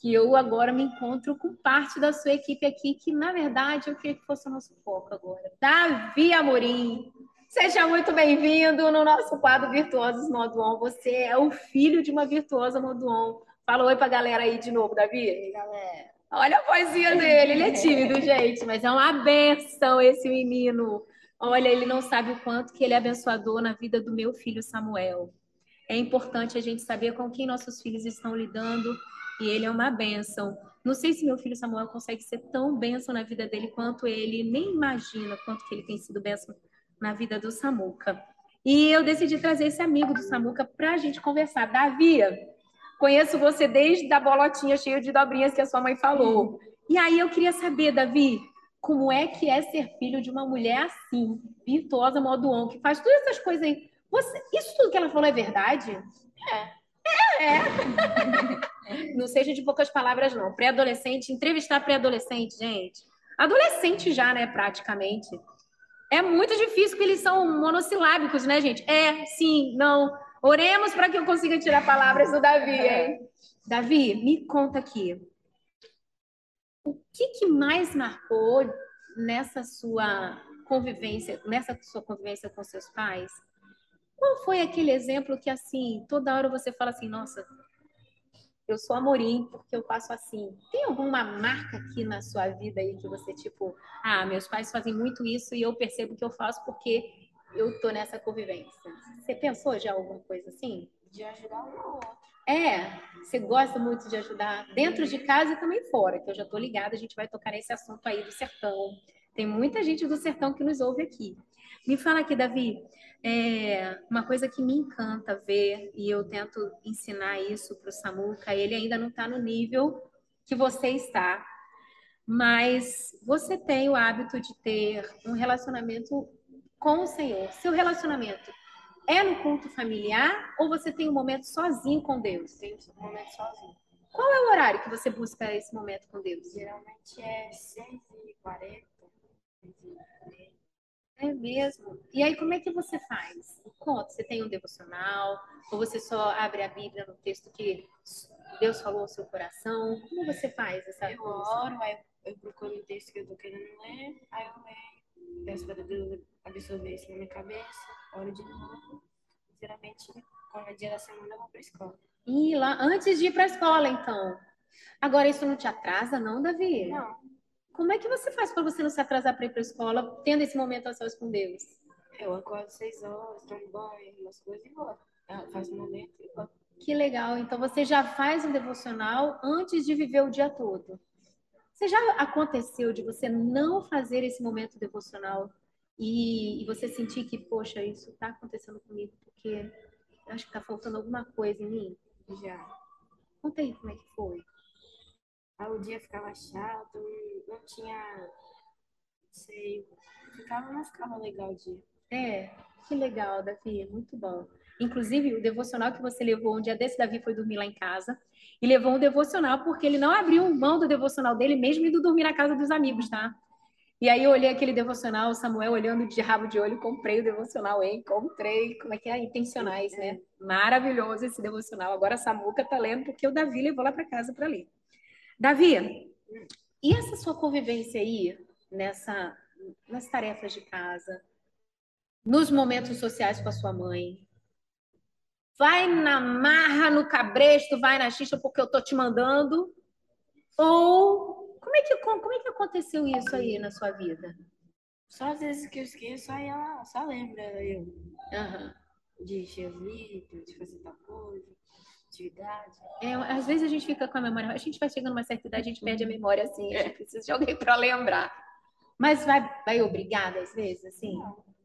Que eu agora me encontro com parte da sua equipe aqui, que na verdade eu queria que fosse o nosso foco agora. Davi Amorim, seja muito bem-vindo no nosso quadro Virtuosos Modo On. Você é o filho de uma virtuosa Modo On. Fala oi pra galera aí de novo, Davi. Galera. Olha a vozinha dele, ele é tímido, gente, mas é uma benção esse menino. Olha, ele não sabe o quanto que ele é abençoador na vida do meu filho Samuel. É importante a gente saber com quem nossos filhos estão lidando e ele é uma benção. Não sei se meu filho Samuel consegue ser tão benção na vida dele quanto ele nem imagina quanto que ele tem sido benção na vida do Samuca. E eu decidi trazer esse amigo do Samuca para a gente conversar. Davi, Conheço você desde a bolotinha cheia de dobrinhas que a sua mãe falou. E aí eu queria saber, Davi, como é que é ser filho de uma mulher assim, virtuosa, modo on, que faz todas essas coisas aí. Você, isso tudo que ela falou é verdade? É. É, é. Não seja de poucas palavras, não. Pré-adolescente, entrevistar pré-adolescente, gente. Adolescente já, né, praticamente. É muito difícil, porque eles são monossilábicos, né, gente? É, sim, não. Oremos para que eu consiga tirar palavras do Davi, hein? Davi, me conta aqui. O que, que mais marcou nessa sua convivência, nessa sua convivência com seus pais? Qual foi aquele exemplo que, assim, toda hora você fala assim, nossa, eu sou amorim porque eu faço assim. Tem alguma marca aqui na sua vida aí que você, tipo, ah, meus pais fazem muito isso e eu percebo que eu faço porque eu tô nessa convivência. Você pensou já alguma coisa assim? De ajudar um ao outro. É, você gosta muito de ajudar dentro de casa e também fora, que eu já tô ligada, a gente vai tocar nesse assunto aí do sertão. Tem muita gente do sertão que nos ouve aqui. Me fala aqui, Davi, é, uma coisa que me encanta ver, e eu tento ensinar isso para o Samuca, ele ainda não está no nível que você está, mas você tem o hábito de ter um relacionamento com o Senhor. Seu relacionamento é no culto familiar ou você tem um momento sozinho com Deus? Tem um momento sozinho. Qual é o horário que você busca esse momento com Deus? Geralmente é 6h40. É mesmo. E aí, como é que você faz? Conta, você tem um devocional? Ou você só abre a Bíblia no texto que Deus falou ao seu coração? Como você faz essa Eu oro, aí eu procuro o texto que eu tô querendo ler, aí eu leio, peço para Deus absorver isso na minha cabeça, oro de novo. Geralmente, quando é dia da semana, eu vou pra escola. E lá, antes de ir para a escola, então. Agora, isso não te atrasa, não, Davi? Não. Como é que você faz para você não se atrasar para ir para a escola, tendo esse momento a sós com Deus? Eu acordo seis horas, tomo banho, umas coisas e vou. Eu faço um momento e vou. Que legal. Então você já faz um devocional antes de viver o dia todo. Você já aconteceu de você não fazer esse momento devocional e, e você sentir que, poxa, isso está acontecendo comigo porque acho que está faltando alguma coisa em mim? Já. Conta aí como é que foi. Aí o dia ficava chato, não tinha. Não sei. Ficava, não ficava legal o dia. É, que legal, Davi, muito bom. Inclusive, o devocional que você levou um dia desse, Davi foi dormir lá em casa e levou um devocional porque ele não abriu mão do devocional dele, mesmo indo dormir na casa dos amigos, tá? E aí eu olhei aquele devocional, Samuel olhando de rabo de olho, comprei o devocional, hein? Comprei, como é que é? Intencionais, né? Maravilhoso esse devocional. Agora a Samuca tá lendo porque o Davi levou lá para casa para ler. Davi, e essa sua convivência aí nessa nas tarefas de casa, nos momentos sociais com a sua mãe? Vai na marra, no cabresto, vai na xixa porque eu tô te mandando? Ou como é que, como é que aconteceu isso aí na sua vida? Só às vezes que eu esqueço, aí ela só lembra eu Aham. de livros, de fazer tal coisa, atividade. É, às vezes a gente fica com a memória, a gente vai chegando a uma certa idade, a gente perde a memória assim, a gente precisa de alguém para lembrar. Mas vai, vai obrigada às vezes, assim?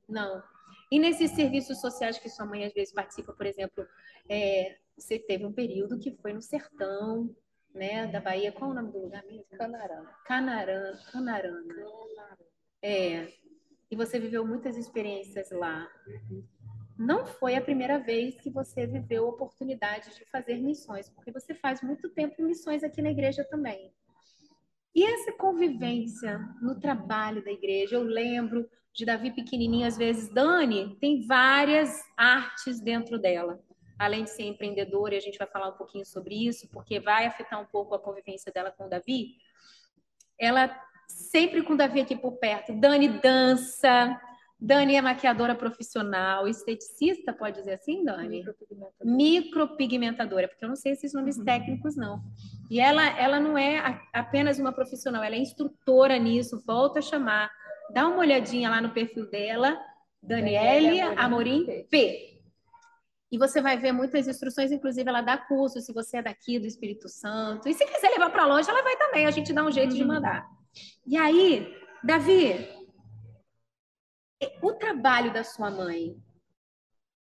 Não. E nesses serviços sociais que sua mãe às vezes participa, por exemplo, é, você teve um período que foi no sertão, né, da Bahia. Qual é o nome do lugar mesmo? Canarana. Canarana. Canarana. É. E você viveu muitas experiências lá. Não foi a primeira vez que você viveu a oportunidade de fazer missões, porque você faz muito tempo missões aqui na igreja também. E essa convivência no trabalho da igreja, eu lembro de Davi pequenininho, às vezes, Dani tem várias artes dentro dela. Além de ser empreendedora, e a gente vai falar um pouquinho sobre isso, porque vai afetar um pouco a convivência dela com o Davi. Ela sempre com o Davi aqui por perto. Dani dança, Dani é maquiadora profissional, esteticista, pode dizer assim, Dani? Micropigmentadora. Micropigmentadora, porque eu não sei esses nomes técnicos, não. E ela, ela não é a- apenas uma profissional, ela é instrutora nisso, volta a chamar. Dá uma olhadinha lá no perfil dela, Daniele Amorim Amorim P. E você vai ver muitas instruções, inclusive ela dá curso se você é daqui do Espírito Santo. E se quiser levar para longe, ela vai também, a gente dá um jeito de mandar. E aí, Davi, o trabalho da sua mãe.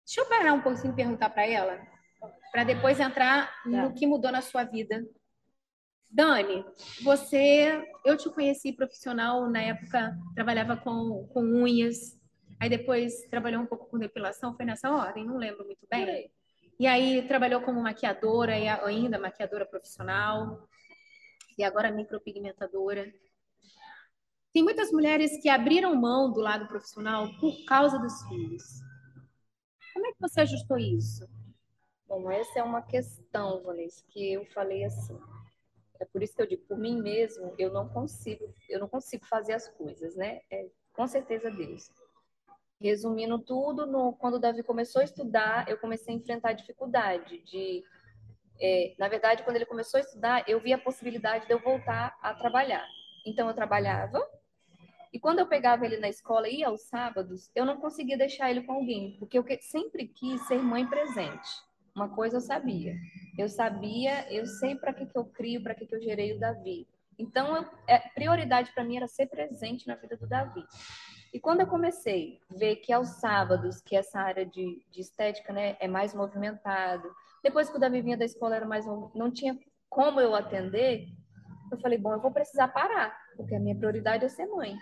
Deixa eu parar um pouquinho e perguntar para ela, para depois entrar no que mudou na sua vida. Dani, você, eu te conheci profissional na época, trabalhava com, com unhas, aí depois trabalhou um pouco com depilação, foi nessa ordem, não lembro muito bem. E aí trabalhou como maquiadora, e ainda maquiadora profissional, e agora micropigmentadora. Tem muitas mulheres que abriram mão do lado profissional por causa dos filhos. Como é que você ajustou isso? Bom, essa é uma questão, Vanessa, que eu falei assim. É por isso que eu digo, por mim mesmo, eu não consigo, eu não consigo fazer as coisas, né? É, com certeza Deus. Resumindo tudo, no- quando o Davi começou a estudar, eu comecei a enfrentar a dificuldade de, é, na verdade, quando ele começou a estudar, eu vi a possibilidade de eu voltar a trabalhar. Então eu trabalhava e quando eu pegava ele na escola e ia aos sábados, eu não conseguia deixar ele com alguém, porque eu sempre quis ser mãe presente. Uma coisa eu sabia. Eu sabia, eu sei para que, que eu crio, para que, que eu gerei o Davi. Então, eu, é, prioridade para mim era ser presente na vida do Davi. E quando eu comecei a ver que aos sábados, que essa área de, de estética né, é mais movimentado, depois que o Davi vinha da escola era mais não tinha como eu atender, eu falei, bom, eu vou precisar parar, porque a minha prioridade é ser mãe.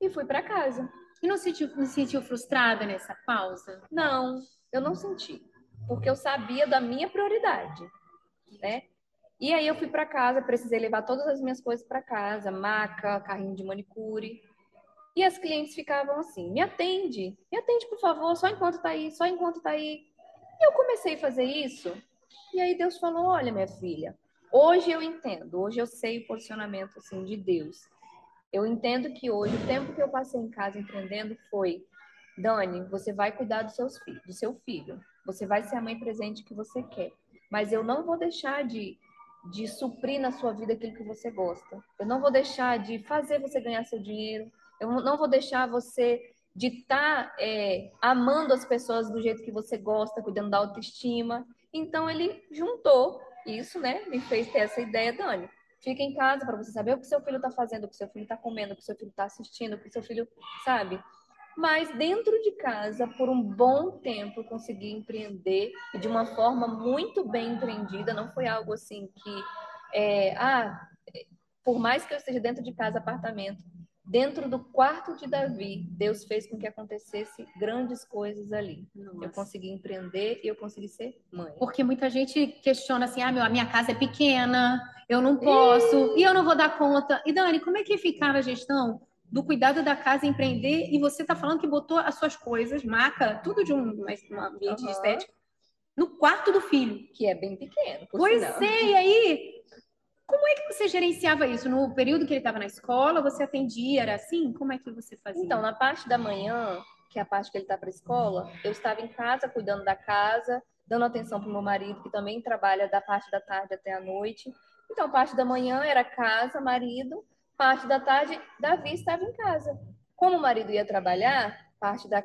E fui para casa. E não se sentiu, não se sentiu frustrada nessa pausa? Não, eu não senti, porque eu sabia da minha prioridade, né? E aí eu fui para casa, precisei levar todas as minhas coisas para casa, maca, carrinho de manicure. E as clientes ficavam assim: "Me atende, me atende, por favor, só enquanto tá aí, só enquanto tá aí". E eu comecei a fazer isso. E aí Deus falou: "Olha, minha filha, hoje eu entendo, hoje eu sei o posicionamento assim de Deus. Eu entendo que hoje o tempo que eu passei em casa empreendendo foi Dani, você vai cuidar dos seus filhos, do seu filho. Você vai ser a mãe presente que você quer. Mas eu não vou deixar de, de suprir na sua vida aquilo que você gosta. Eu não vou deixar de fazer você ganhar seu dinheiro. Eu não vou deixar você de estar tá, é, amando as pessoas do jeito que você gosta, cuidando da autoestima. Então ele juntou isso, né? Me fez ter essa ideia, Dani. Fica em casa para você saber o que seu filho está fazendo, o que seu filho está comendo, o que seu filho está assistindo, o que seu filho sabe. Mas dentro de casa, por um bom tempo, consegui empreender e de uma forma muito bem empreendida. Não foi algo assim que, é, ah, por mais que eu esteja dentro de casa, apartamento, dentro do quarto de Davi, Deus fez com que acontecesse grandes coisas ali. Nossa. Eu consegui empreender e eu consegui ser mãe. Porque muita gente questiona assim: ah, meu, a minha casa é pequena, eu não posso, e, e eu não vou dar conta. E Dani, como é que ficava a gestão do cuidado da casa empreender e você está falando que botou as suas coisas, maca, tudo de um, ambiente uhum. estético, no quarto do filho. Que é bem pequeno. Pois sinal. é, e aí, como é que você gerenciava isso? No período que ele estava na escola, você atendia, era assim? Como é que você fazia? Então, na parte da manhã, que é a parte que ele está para a escola, eu estava em casa, cuidando da casa, dando atenção para o meu marido, que também trabalha da parte da tarde até a noite. Então, parte da manhã era casa, marido, Parte da tarde, Davi estava em casa. Como o marido ia trabalhar, parte da,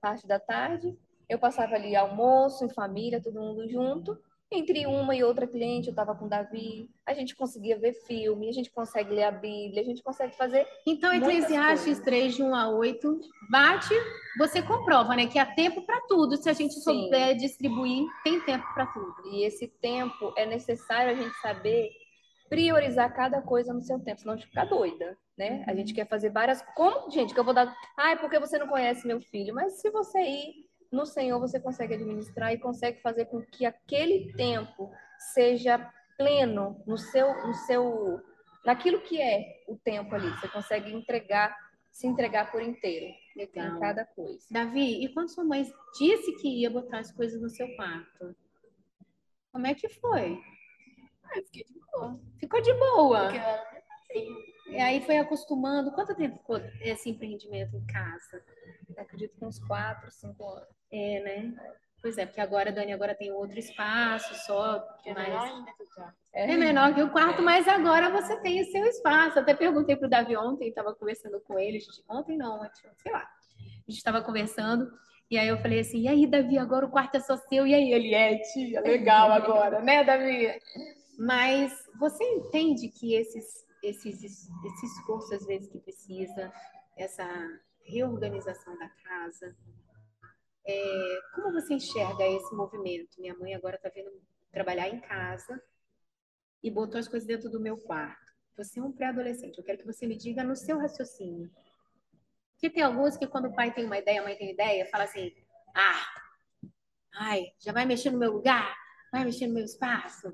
parte da tarde, eu passava ali almoço, em família, todo mundo junto. Entre uma e outra cliente, eu estava com Davi. A gente conseguia ver filme, a gente consegue ler a Bíblia, a gente consegue fazer. Então, Eclesiastes 3, de 1 a 8, bate, você comprova, né? Que há tempo para tudo. Se a gente Sim. souber distribuir, tem tempo para tudo. E esse tempo é necessário a gente saber priorizar cada coisa no seu tempo, senão a gente fica doida, né? A gente quer fazer várias. Como, gente, que eu vou dar. Ai, porque você não conhece meu filho. Mas se você ir no Senhor, você consegue administrar e consegue fazer com que aquele tempo seja pleno no seu, no seu, naquilo que é o tempo ali. Você consegue entregar, se entregar por inteiro Legal. em cada coisa. Davi, e quando sua mãe disse que ia botar as coisas no seu quarto, como é que foi? Ah, eu fiquei de boa. Ficou de boa. Porque eu era e aí foi acostumando. Quanto tempo ficou esse empreendimento em casa? Eu acredito que uns quatro, cinco anos. É, né? Pois é, porque agora a Dani agora tem outro espaço só. É menor ainda que o quarto. É, menor que o quarto, mas agora você tem o seu espaço. Até perguntei pro Davi ontem, estava conversando com ele. Ontem não, ontem, sei lá. A gente estava conversando. E aí eu falei assim, e aí, Davi, agora o quarto é só seu. E aí ele, é, tia, legal agora, né, Davi? Mas você entende que esses, esses, esse esforço, às vezes, que precisa, essa reorganização da casa, é, como você enxerga esse movimento? Minha mãe agora está vindo trabalhar em casa e botou as coisas dentro do meu quarto. Você é um pré-adolescente, eu quero que você me diga no seu raciocínio. Porque tem alguns que quando o pai tem uma ideia, a mãe tem ideia, fala assim, ah, ai, já vai mexer no meu lugar? Vai mexer no meu espaço?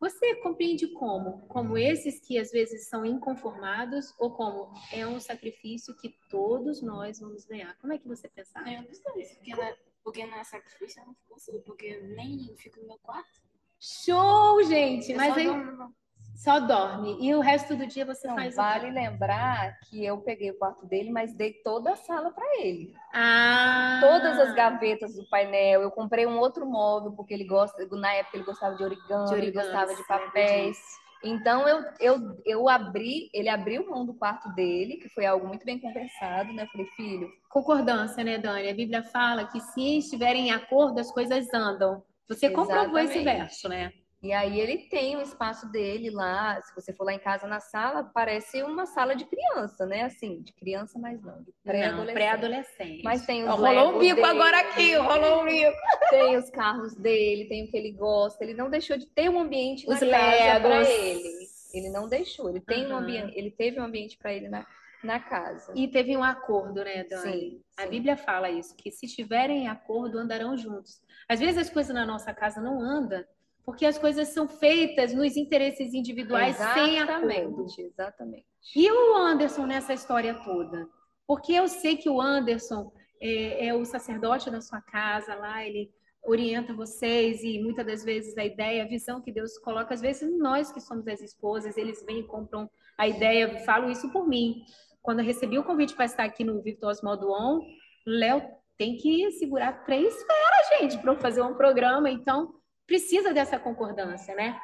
Você compreende como? Como esses que às vezes são inconformados ou como é um sacrifício que todos nós vamos ganhar? Como é que você pensa? É, eu gostei porque não é, porque não é sacrifício, eu não consigo, porque nem fico no meu quarto. Show, gente! Eu Mas aí... Não, só dorme. E o resto do dia você Não, faz vale o lembrar que eu peguei o quarto dele, mas dei toda a sala para ele. Ah! Todas as gavetas do painel. Eu comprei um outro móvel, porque ele gosta, na época ele gostava de origami, de origami ele gostava de papéis. Então eu, eu, eu abri, ele abriu mão do quarto dele, que foi algo muito bem conversado, né? Eu falei, filho. Concordância, né, Dani? A Bíblia fala que se estiverem em acordo, as coisas andam. Você comprovou esse verso, né? E aí ele tem o espaço dele lá. Se você for lá em casa na sala, parece uma sala de criança, né? Assim, de criança, mas não, de pré-adolescente. Pré-adolescente. Mas tem os oh, Rolou um bico dele, agora aqui, rolou um bico. Tem os carros dele, tem o que ele gosta. Ele não deixou de ter um ambiente os na casa para ele. Ele não deixou. Ele tem uhum. um ambiente, ele teve um ambiente para ele na, na casa. E teve um acordo, né, Dani? Sim, A Bíblia fala isso, que se estiverem em acordo, andarão juntos. Às vezes as coisas na nossa casa não andam porque as coisas são feitas nos interesses individuais exatamente, sem acordo. Exatamente. E o Anderson nessa história toda? Porque eu sei que o Anderson é, é, o sacerdote da sua casa lá, ele orienta vocês e muitas das vezes a ideia, a visão que Deus coloca, às vezes nós que somos as esposas, eles vêm e compram a ideia, falo isso por mim. Quando eu recebi o convite para estar aqui no Virtuoso Modo On, Léo tem que segurar três feras, gente, para fazer um programa. Então, precisa dessa concordância, né?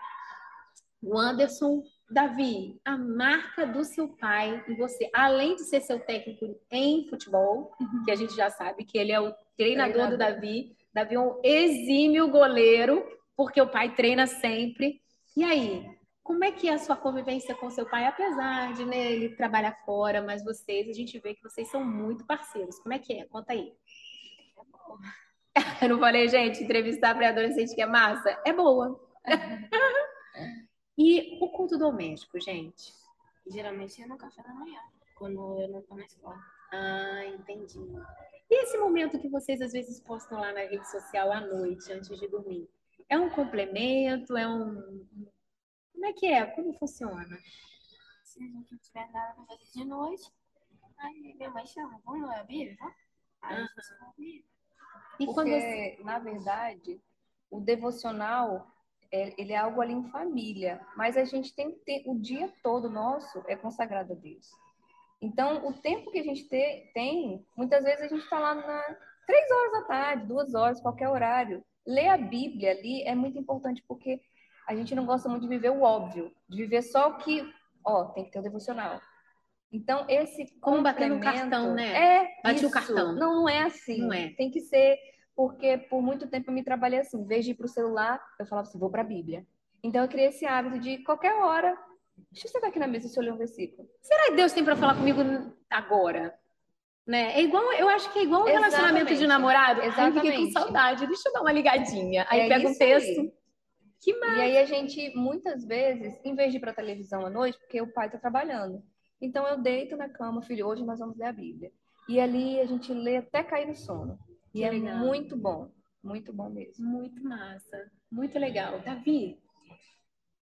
O Anderson, Davi, a marca do seu pai em você, além de ser seu técnico em futebol, uhum. que a gente já sabe que ele é o treinador, treinador. do Davi, Davi é um exímio goleiro, porque o pai treina sempre. E aí, como é que é a sua convivência com seu pai, apesar de né, ele trabalhar fora, mas vocês, a gente vê que vocês são muito parceiros. Como é que é? Conta aí. Eu não falei, gente, entrevistar pré-adolescente que é massa? É boa. e o culto doméstico, gente? Geralmente é no café da manhã, quando eu não estou na escola. Ah, entendi. E esse momento que vocês às vezes postam lá na rede social à noite, antes de dormir? É um complemento? É um. Como é que é? Como funciona? Se a gente não tiver nada para fazer de noite, aí minha mãe chama, vamos ler a Bíblia? Aí a gente vai e Porque, quando na verdade, o devocional é, ele é algo ali em família, mas a gente tem que ter o dia todo nosso é consagrado a Deus. Então, o tempo que a gente te, tem, muitas vezes a gente está lá na três horas da tarde, duas horas, qualquer horário. Ler a Bíblia ali é muito importante porque a gente não gosta muito de viver o óbvio, de viver só o que, ó, tem que ter o devocional. Então, esse Como bater no cartão, né? É Bate isso. o cartão. Não, não é assim. Não é. Tem que ser, porque por muito tempo eu me trabalhei assim. Em vez de ir para o celular, eu falava assim, vou para a Bíblia. Então, eu criei esse hábito de qualquer hora, deixa eu sentar aqui na mesa e olhar um versículo. Será que Deus tem para falar comigo agora? Né? É igual, eu acho que é igual um Exatamente. relacionamento de namorado. Exatamente. Ai, fiquei com saudade, deixa eu dar uma ligadinha. Aí é pega um texto. Aí. Que massa. E aí a gente, muitas vezes, em vez de ir para televisão à noite, porque o pai está trabalhando, então eu deito na cama, filho, hoje nós vamos ler a Bíblia. E ali a gente lê até cair no sono. E que é legal. muito bom, muito bom mesmo. Muito massa, muito legal. Davi,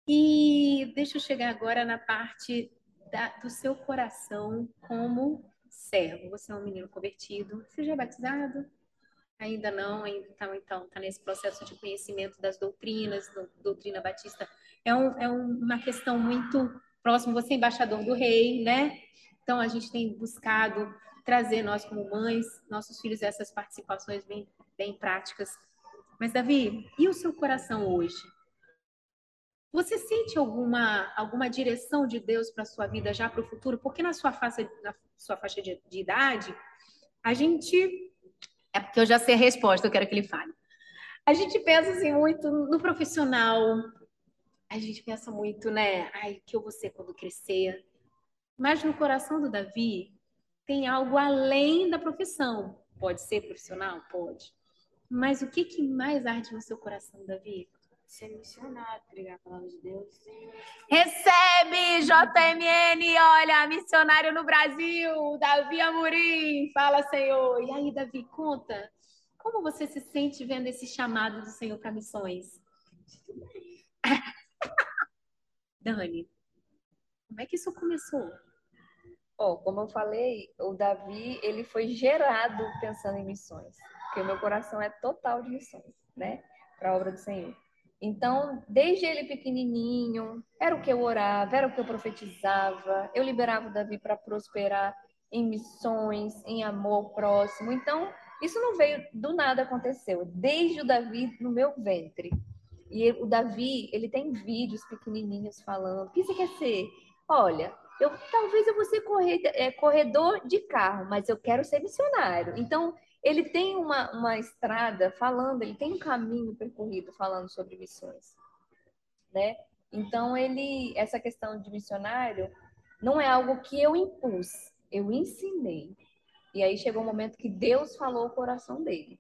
e deixa eu chegar agora na parte da, do seu coração como servo. Você é um menino convertido, você já é batizado? Ainda não, ainda tá, então está nesse processo de conhecimento das doutrinas, do, doutrina batista. É, um, é uma questão muito próximo, você é embaixador do rei, né? Então a gente tem buscado trazer nós como mães, nossos filhos essas participações bem, bem práticas. Mas Davi, e o seu coração hoje? Você sente alguma alguma direção de Deus para sua vida já para o futuro? Porque na sua faixa na sua faixa de, de idade, a gente é porque eu já sei a resposta, eu quero que ele fale. A gente pensa assim muito no profissional, a gente pensa muito, né? Ai, o que eu vou ser quando crescer? Mas no coração do Davi tem algo além da profissão. Pode ser profissional? Pode. Mas o que, que mais arde no seu coração, Davi? Ser missionário, pregar a palavra de Deus. Recebe, JMN, olha, missionário no Brasil, Davi Amorim, fala, Senhor. E aí, Davi, conta, como você se sente vendo esse chamado do Senhor para missões? Dani, como é que isso começou? Oh, como eu falei, o Davi, ele foi gerado pensando em missões, porque o meu coração é total de missões, né? Para a obra do Senhor. Então, desde ele pequenininho, era o que eu orava, era o que eu profetizava, eu liberava o Davi para prosperar em missões, em amor próximo. Então, isso não veio do nada aconteceu, desde o Davi no meu ventre. E o Davi, ele tem vídeos pequenininhos falando: o que você quer ser? Olha, eu talvez eu vou ser é, corredor de carro, mas eu quero ser missionário. Então, ele tem uma, uma estrada falando, ele tem um caminho percorrido falando sobre missões, né? Então, ele, essa questão de missionário não é algo que eu impus, eu ensinei. E aí chegou o um momento que Deus falou o coração dele.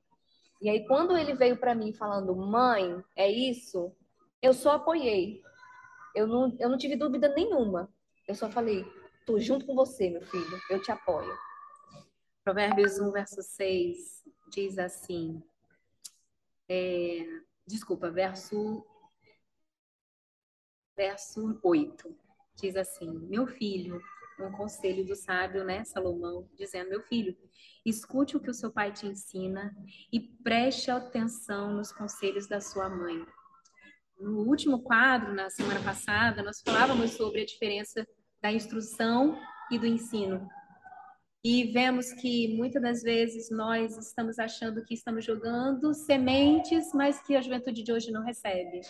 E aí, quando ele veio para mim falando, mãe, é isso, eu só apoiei. Eu não, eu não tive dúvida nenhuma. Eu só falei, tô junto com você, meu filho, eu te apoio. Provérbios 1, verso 6 diz assim: é, desculpa, verso, verso 8 diz assim: Meu filho, um conselho do sábio, né, Salomão, dizendo: Meu filho, escute o que o seu pai te ensina e preste atenção nos conselhos da sua mãe. No último quadro, na semana passada, nós falávamos sobre a diferença da instrução e do ensino. E vemos que muitas das vezes nós estamos achando que estamos jogando sementes, mas que a juventude de hoje não recebe.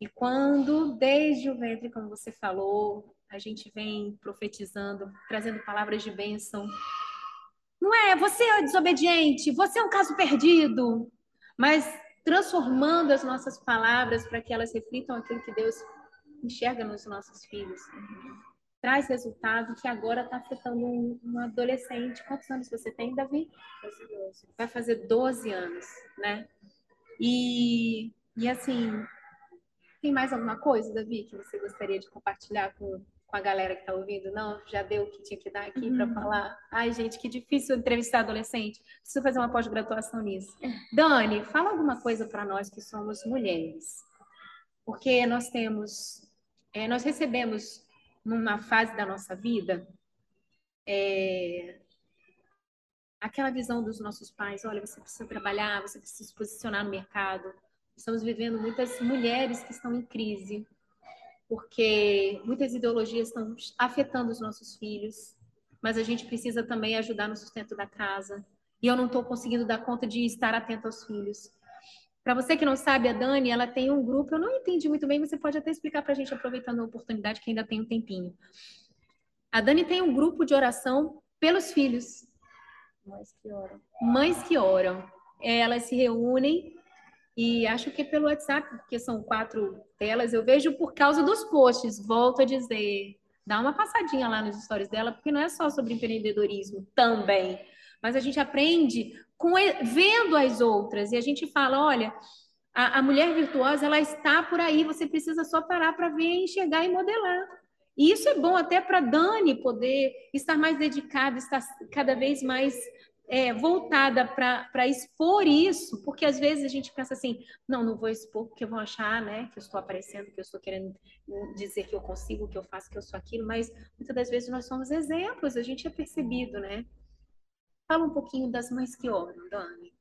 E quando, desde o ventre, como você falou, a gente vem profetizando, trazendo palavras de bênção. Não é, você é desobediente, você é um caso perdido, mas transformando as nossas palavras para que elas reflitam aquilo que Deus enxerga nos nossos filhos. Traz resultado que agora está afetando um, um, adolescente. Quantos anos você tem, Davi? Vai fazer 12 anos, né? E, e assim, tem mais alguma coisa, Davi, que você gostaria de compartilhar com, com a galera que está ouvindo? Não, já deu o que tinha que dar aqui uhum. para falar. Ai, gente, que difícil entrevistar adolescente. Preciso fazer uma pós-graduação nisso. Dani, fala alguma coisa para nós que somos mulheres. Porque nós temos, é, nós recebemos numa fase da nossa vida é, aquela visão dos nossos pais, olha, você precisa trabalhar, você precisa se posicionar no mercado. Estamos vivendo muitas mulheres que estão em crise, porque muitas ideologias estão afetando os nossos filhos, mas a gente precisa também ajudar no sustento da casa. E eu não estou conseguindo dar conta de estar atento aos filhos. Para você que não sabe, a Dani, ela tem um grupo, eu não entendi muito bem, você pode até explicar para a gente, aproveitando a oportunidade que ainda tem um tempinho. A Dani tem um grupo de oração pelos filhos. Mães que oram. Mães que oram. Elas se reúnem e acho que pelo WhatsApp, porque são quatro telas, eu vejo por causa dos posts. Volto a dizer, dá uma passadinha lá nos stories dela, porque não é só sobre empreendedorismo também. Mas a gente aprende com, vendo as outras e a gente fala, olha, a, a mulher virtuosa ela está por aí, você precisa só parar para ver, enxergar e modelar. E isso é bom até para Dani poder estar mais dedicada, estar cada vez mais é, voltada para expor isso, porque às vezes a gente pensa assim, não, não vou expor porque vão achar, né, que eu estou aparecendo, que eu estou querendo dizer que eu consigo, que eu faço, que eu sou aquilo, mas muitas das vezes nós somos exemplos, a gente é percebido, né? Fala um pouquinho das mães que oram, Dani.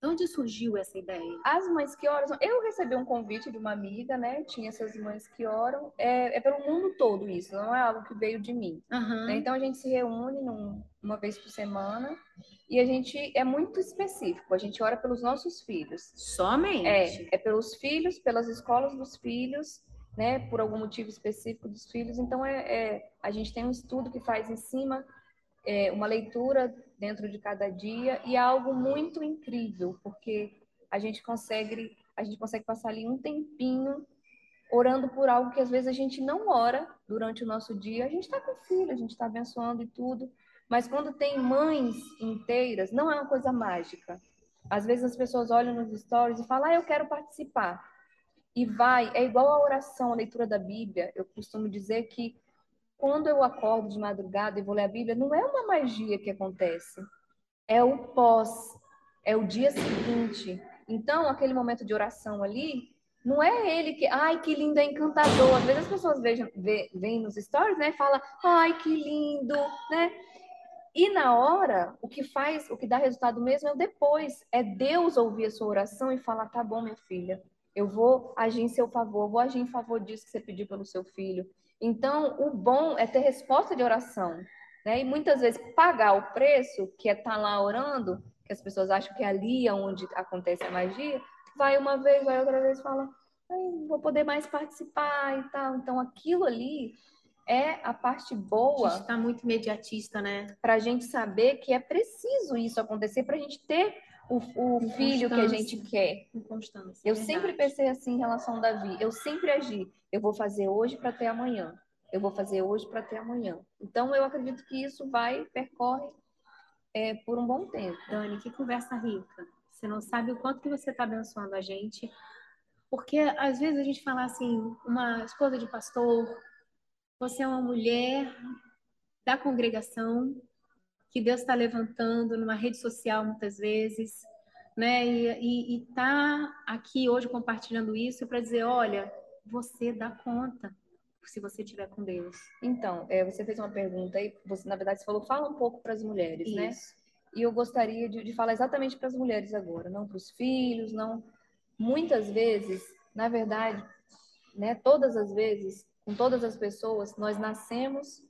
De onde surgiu essa ideia? As mães que oram, eu recebi um convite de uma amiga, né? Tinha essas mães que oram. É, é pelo mundo todo isso, não é algo que veio de mim. Uhum. Né? Então a gente se reúne num, uma vez por semana e a gente é muito específico. A gente ora pelos nossos filhos. Somente? É, é pelos filhos, pelas escolas dos filhos, né? Por algum motivo específico dos filhos. Então é, é a gente tem um estudo que faz em cima é, uma leitura dentro de cada dia e é algo muito incrível, porque a gente consegue a gente consegue passar ali um tempinho orando por algo que às vezes a gente não ora durante o nosso dia. A gente está com filho, a gente está abençoando e tudo, mas quando tem mães inteiras, não é uma coisa mágica. Às vezes as pessoas olham nos stories e falam, ah, eu quero participar. E vai, é igual a oração, a leitura da Bíblia. Eu costumo dizer que quando eu acordo de madrugada e vou ler a Bíblia, não é uma magia que acontece. É o pós, é o dia seguinte. Então, aquele momento de oração ali, não é ele que, ai, que lindo, é encantador. Às vezes as pessoas vejam, veem nos stories, né, fala, ai, que lindo, né? E na hora, o que faz, o que dá resultado mesmo é o depois. É Deus ouvir a sua oração e falar, tá bom, minha filha, eu vou agir em seu favor, vou agir em favor disso que você pediu pelo seu filho. Então, o bom é ter resposta de oração. Né? E muitas vezes pagar o preço, que é estar tá lá orando, que as pessoas acham que é ali onde acontece a magia, vai uma vez, vai outra vez, fala, vou poder mais participar e tal. Então, aquilo ali é a parte boa. A gente está muito imediatista, né? Para a gente saber que é preciso isso acontecer, para a gente ter o, o filho que a gente quer. Inconstância. Eu verdade. sempre pensei assim em relação ao Davi. Eu sempre agi. Eu vou fazer hoje para ter amanhã. Eu vou fazer hoje para ter amanhã. Então, eu acredito que isso vai, percorre é, por um bom tempo. Dani, que conversa rica. Você não sabe o quanto que você está abençoando a gente. Porque, às vezes, a gente fala assim, uma esposa de pastor, você é uma mulher da congregação, que Deus está levantando numa rede social muitas vezes, né? E está aqui hoje compartilhando isso para dizer, olha, você dá conta se você estiver com Deus. Então, é, você fez uma pergunta aí, você na verdade você falou, fala um pouco para as mulheres, né? isso. né? E eu gostaria de, de falar exatamente para as mulheres agora, não para os filhos, não. Muitas vezes, na verdade, né? Todas as vezes, com todas as pessoas, nós nascemos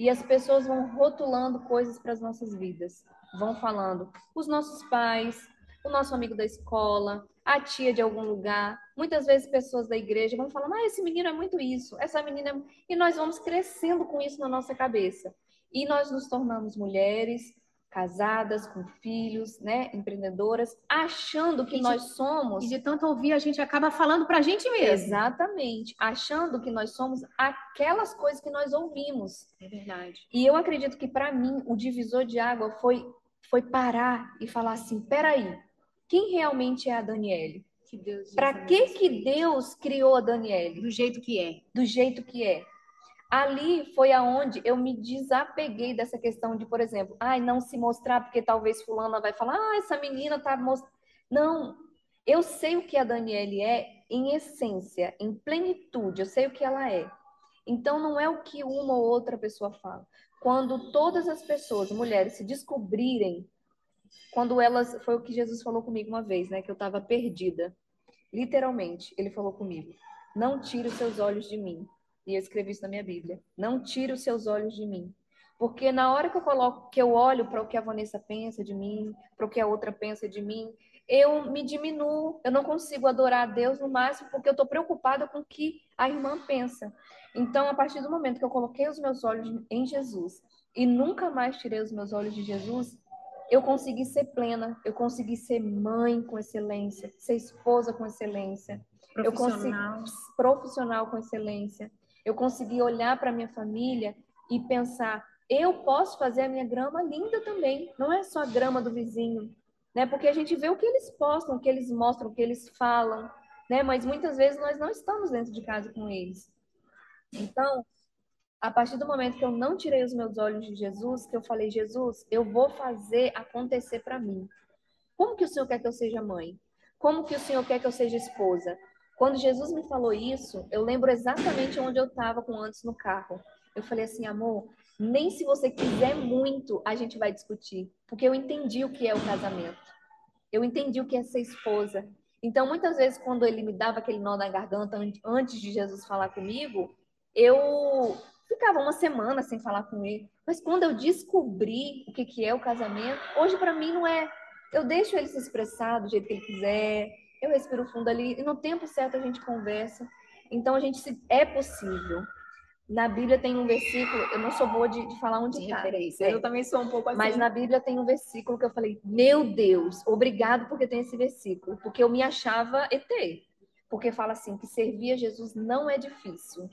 e as pessoas vão rotulando coisas para as nossas vidas. Vão falando os nossos pais, o nosso amigo da escola, a tia de algum lugar, muitas vezes pessoas da igreja vão falando, ah, esse menino é muito isso, essa menina é... E nós vamos crescendo com isso na nossa cabeça. E nós nos tornamos mulheres casadas, com filhos, né, empreendedoras, achando que de- nós somos E de tanto ouvir, a gente acaba falando pra gente mesmo. Exatamente, achando que nós somos aquelas coisas que nós ouvimos. É verdade. E eu acredito que para mim o divisor de água foi foi parar e falar assim, peraí, quem realmente é a Daniele? Que Deus Para que que Deus criou a Daniele do jeito que é. do jeito que é? Ali foi aonde eu me desapeguei dessa questão de, por exemplo, ai, não se mostrar porque talvez fulana vai falar, ah, essa menina tá mostrando. Não, eu sei o que a Daniele é em essência, em plenitude, eu sei o que ela é. Então não é o que uma ou outra pessoa fala. Quando todas as pessoas, mulheres, se descobrirem, quando elas, foi o que Jesus falou comigo uma vez, né, que eu estava perdida. Literalmente, ele falou comigo: "Não tire os seus olhos de mim". E eu escrevi isso na minha Bíblia. Não tire os seus olhos de mim. Porque na hora que eu coloco, que eu olho para o que a Vanessa pensa de mim, para o que a outra pensa de mim, eu me diminuo, eu não consigo adorar a Deus no máximo porque eu estou preocupada com o que a irmã pensa. Então, a partir do momento que eu coloquei os meus olhos em Jesus e nunca mais tirei os meus olhos de Jesus, eu consegui ser plena, eu consegui ser mãe com excelência, ser esposa com excelência, eu consegui Profissional. profissional com excelência. Eu consegui olhar para minha família e pensar, eu posso fazer a minha grama linda também. Não é só a grama do vizinho, né? Porque a gente vê o que eles postam, o que eles mostram, o que eles falam, né? Mas muitas vezes nós não estamos dentro de casa com eles. Então, a partir do momento que eu não tirei os meus olhos de Jesus, que eu falei, Jesus, eu vou fazer acontecer para mim. Como que o Senhor quer que eu seja mãe? Como que o Senhor quer que eu seja esposa? Quando Jesus me falou isso, eu lembro exatamente onde eu estava com antes no carro. Eu falei assim, amor, nem se você quiser muito, a gente vai discutir, porque eu entendi o que é o casamento. Eu entendi o que é ser esposa. Então, muitas vezes, quando ele me dava aquele nó na garganta an- antes de Jesus falar comigo, eu ficava uma semana sem falar com ele. Mas quando eu descobri o que que é o casamento, hoje para mim não é. Eu deixo ele se expressar do jeito que ele quiser, eu respiro fundo ali, e no tempo certo a gente conversa. Então a gente se é possível. Na Bíblia tem um versículo, eu não sou boa de, de falar onde De tá. referência. É. Eu também sou um pouco assim. Mas na Bíblia tem um versículo que eu falei, meu Deus, obrigado porque tem esse versículo, porque eu me achava ET. Porque fala assim, que servir a Jesus não é difícil.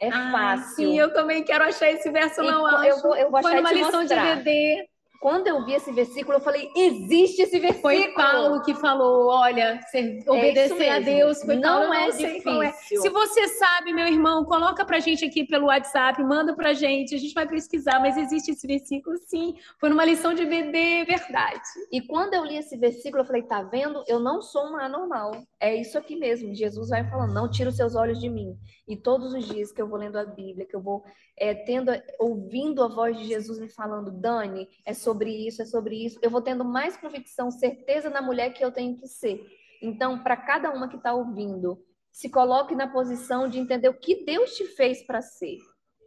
É Ai, fácil. Sim, eu também quero achar esse verso, E não co- acho. eu vou, eu vou Foi achar numa te lição mostrar. de VD. Quando eu vi esse versículo, eu falei, existe esse versículo. Foi Paulo que falou: olha, obedecer a mesmo. Deus. Foi Não Paulo, é qual é. difícil. Se você sabe, meu irmão, coloca pra gente aqui pelo WhatsApp, manda pra gente, a gente vai pesquisar, mas existe esse versículo sim. Foi numa lição de VD, verdade. E quando eu li esse versículo, eu falei, tá vendo? Eu não sou uma anormal. É isso aqui mesmo. Jesus vai falando, não tira os seus olhos de mim. E todos os dias que eu vou lendo a Bíblia, que eu vou é, tendo, ouvindo a voz de Jesus me falando, Dani, é sobre isso, é sobre isso, eu vou tendo mais convicção, certeza na mulher que eu tenho que ser. Então, para cada uma que está ouvindo, se coloque na posição de entender o que Deus te fez para ser,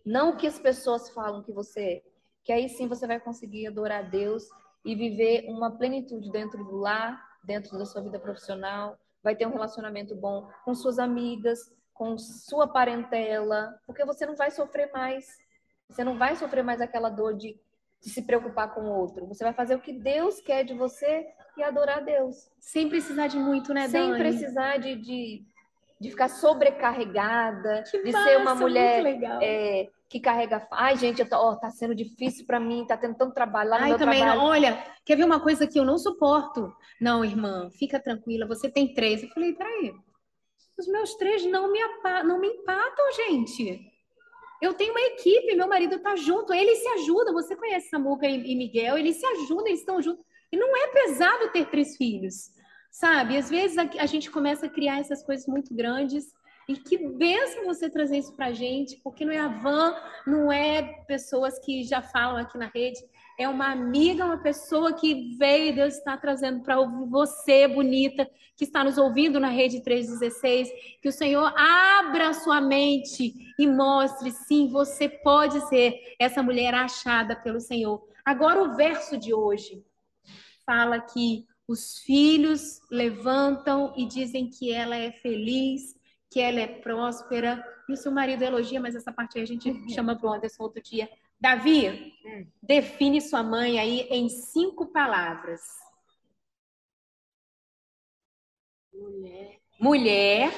não o que as pessoas falam que você é. Que aí sim você vai conseguir adorar a Deus e viver uma plenitude dentro do lar, dentro da sua vida profissional, vai ter um relacionamento bom com suas amigas, com sua parentela, porque você não vai sofrer mais. Você não vai sofrer mais aquela dor de, de se preocupar com o outro. Você vai fazer o que Deus quer de você e adorar a Deus. Sem precisar de muito, né, Sem Dani? precisar de, de, de ficar sobrecarregada, Que de massa, ser uma mulher é, que carrega. Ai, gente, tô, ó, tá sendo difícil para mim, tá tendo tanto trabalho lá no Ai, meu também trabalho. não. Olha, quer ver uma coisa que eu não suporto? Não, irmã, fica tranquila, você tem três. Eu falei, peraí, os meus três não me, não me empatam, gente. Eu tenho uma equipe, meu marido tá junto, eles se ajudam. Você conhece Samuca e e Miguel, eles se ajudam, eles estão juntos. E não é pesado ter três filhos, sabe? Às vezes a, a gente começa a criar essas coisas muito grandes. E que benção você trazer isso pra gente, porque não é a van, não é pessoas que já falam aqui na rede, é uma amiga, uma pessoa que veio e Deus está trazendo para você, bonita, que está nos ouvindo na Rede 316. Que o Senhor abra a sua mente e mostre, sim, você pode ser essa mulher achada pelo Senhor. Agora, o verso de hoje fala que Os filhos levantam e dizem que ela é feliz, que ela é próspera. E o seu marido elogia, mas essa parte aí a gente chama para o Anderson outro dia. Davi, hum. define sua mãe aí em cinco palavras. Mulher. Mulher.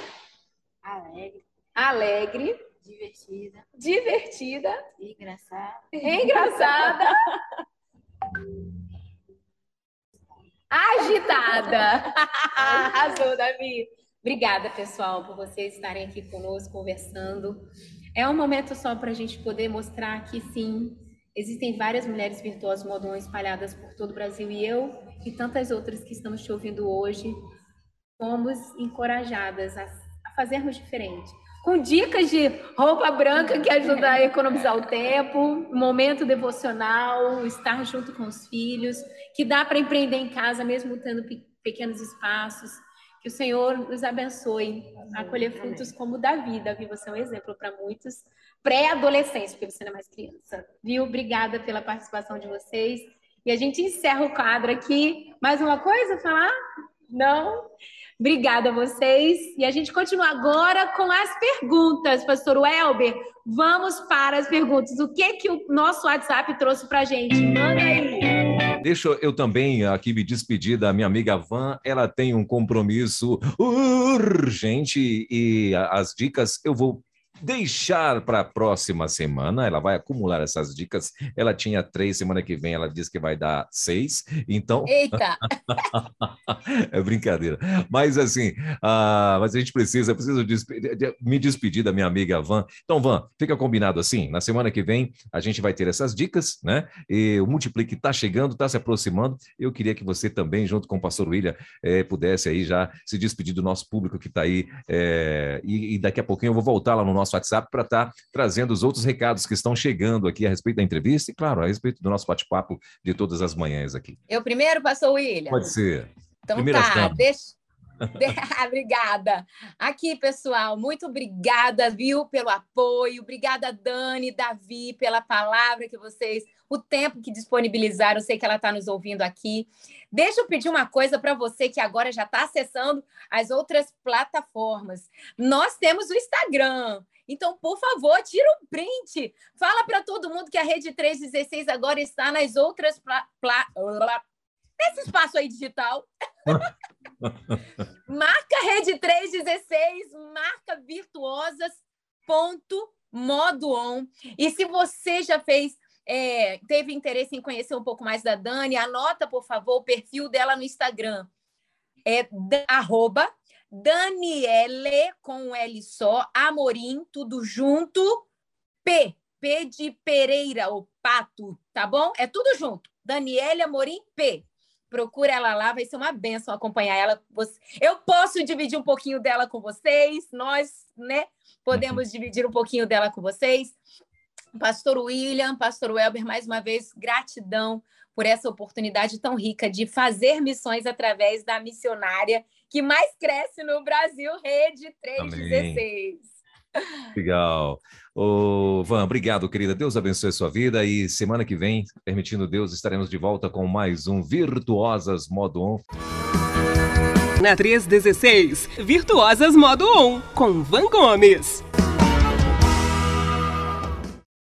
Alegre. Alegre. Divertida. Divertida. Engraçada. Engraçada. Agitada. Arrasou, Davi. Obrigada, pessoal, por vocês estarem aqui conosco conversando. É um momento só para a gente poder mostrar que sim, existem várias mulheres virtuosas modão espalhadas por todo o Brasil e eu e tantas outras que estamos te ouvindo hoje fomos encorajadas a, a fazermos diferente. Com dicas de roupa branca que ajuda a economizar o tempo, momento devocional, estar junto com os filhos, que dá para empreender em casa mesmo tendo pequenos espaços. Que o Senhor nos abençoe a colher frutos como Davi. Davi, você é um exemplo para muitos pré-adolescentes, porque você não é mais criança. Viu? Obrigada pela participação de vocês. E a gente encerra o quadro aqui. Mais uma coisa a falar? Não? Obrigada a vocês. E a gente continua agora com as perguntas, pastor Welber. Vamos para as perguntas. O que que o nosso WhatsApp trouxe para a gente? Manda aí. Deixa eu também aqui me despedir da minha amiga Van. Ela tem um compromisso urgente e as dicas eu vou deixar para a próxima semana. Ela vai acumular essas dicas. Ela tinha três, semana que vem ela diz que vai dar seis. Então. Eita! é brincadeira. Mas assim, uh, mas a gente precisa, preciso me despedir da minha amiga Van. Então, Van, fica combinado assim. Na semana que vem a gente vai ter essas dicas, né? E o Multiplique está chegando, está se aproximando. Eu queria que você também, junto com o pastor William, eh, pudesse aí já se despedir do nosso público que está aí. Eh, e, e daqui a pouquinho eu vou voltar lá no nosso nosso WhatsApp para estar tá trazendo os outros recados que estão chegando aqui a respeito da entrevista e, claro, a respeito do nosso bate-papo de todas as manhãs aqui. Eu primeiro, pastor William? Pode ser. Então Primeiras tá, deixa... obrigada. Aqui, pessoal, muito obrigada, viu, pelo apoio. Obrigada, Dani, Davi, pela palavra que vocês, o tempo que disponibilizaram. Eu sei que ela está nos ouvindo aqui. Deixa eu pedir uma coisa para você que agora já está acessando as outras plataformas. Nós temos o Instagram. Então, por favor, tira um print. Fala para todo mundo que a Rede 316 agora está nas outras pla... Pla... nesse espaço aí digital. marca Rede 316, marca virtuosas ponto modo on. E se você já fez é, teve interesse em conhecer um pouco mais da Dani, anota, por favor, o perfil dela no Instagram. É arroba Daniele com um L só, Amorim, tudo junto, P, P de Pereira, o pato, tá bom? É tudo junto. Daniele Amorim P. Procura ela lá, vai ser uma benção acompanhar ela. Eu posso dividir um pouquinho dela com vocês, nós, né? Podemos dividir um pouquinho dela com vocês. Pastor William, Pastor Welber, mais uma vez, gratidão por essa oportunidade tão rica de fazer missões através da missionária que mais cresce no Brasil, Rede 316. Amém. Legal. Ô, Van, obrigado, querida. Deus abençoe a sua vida e semana que vem, permitindo Deus, estaremos de volta com mais um Virtuosas Modo On. Na 316, Virtuosas Modo On, com Van Gomes.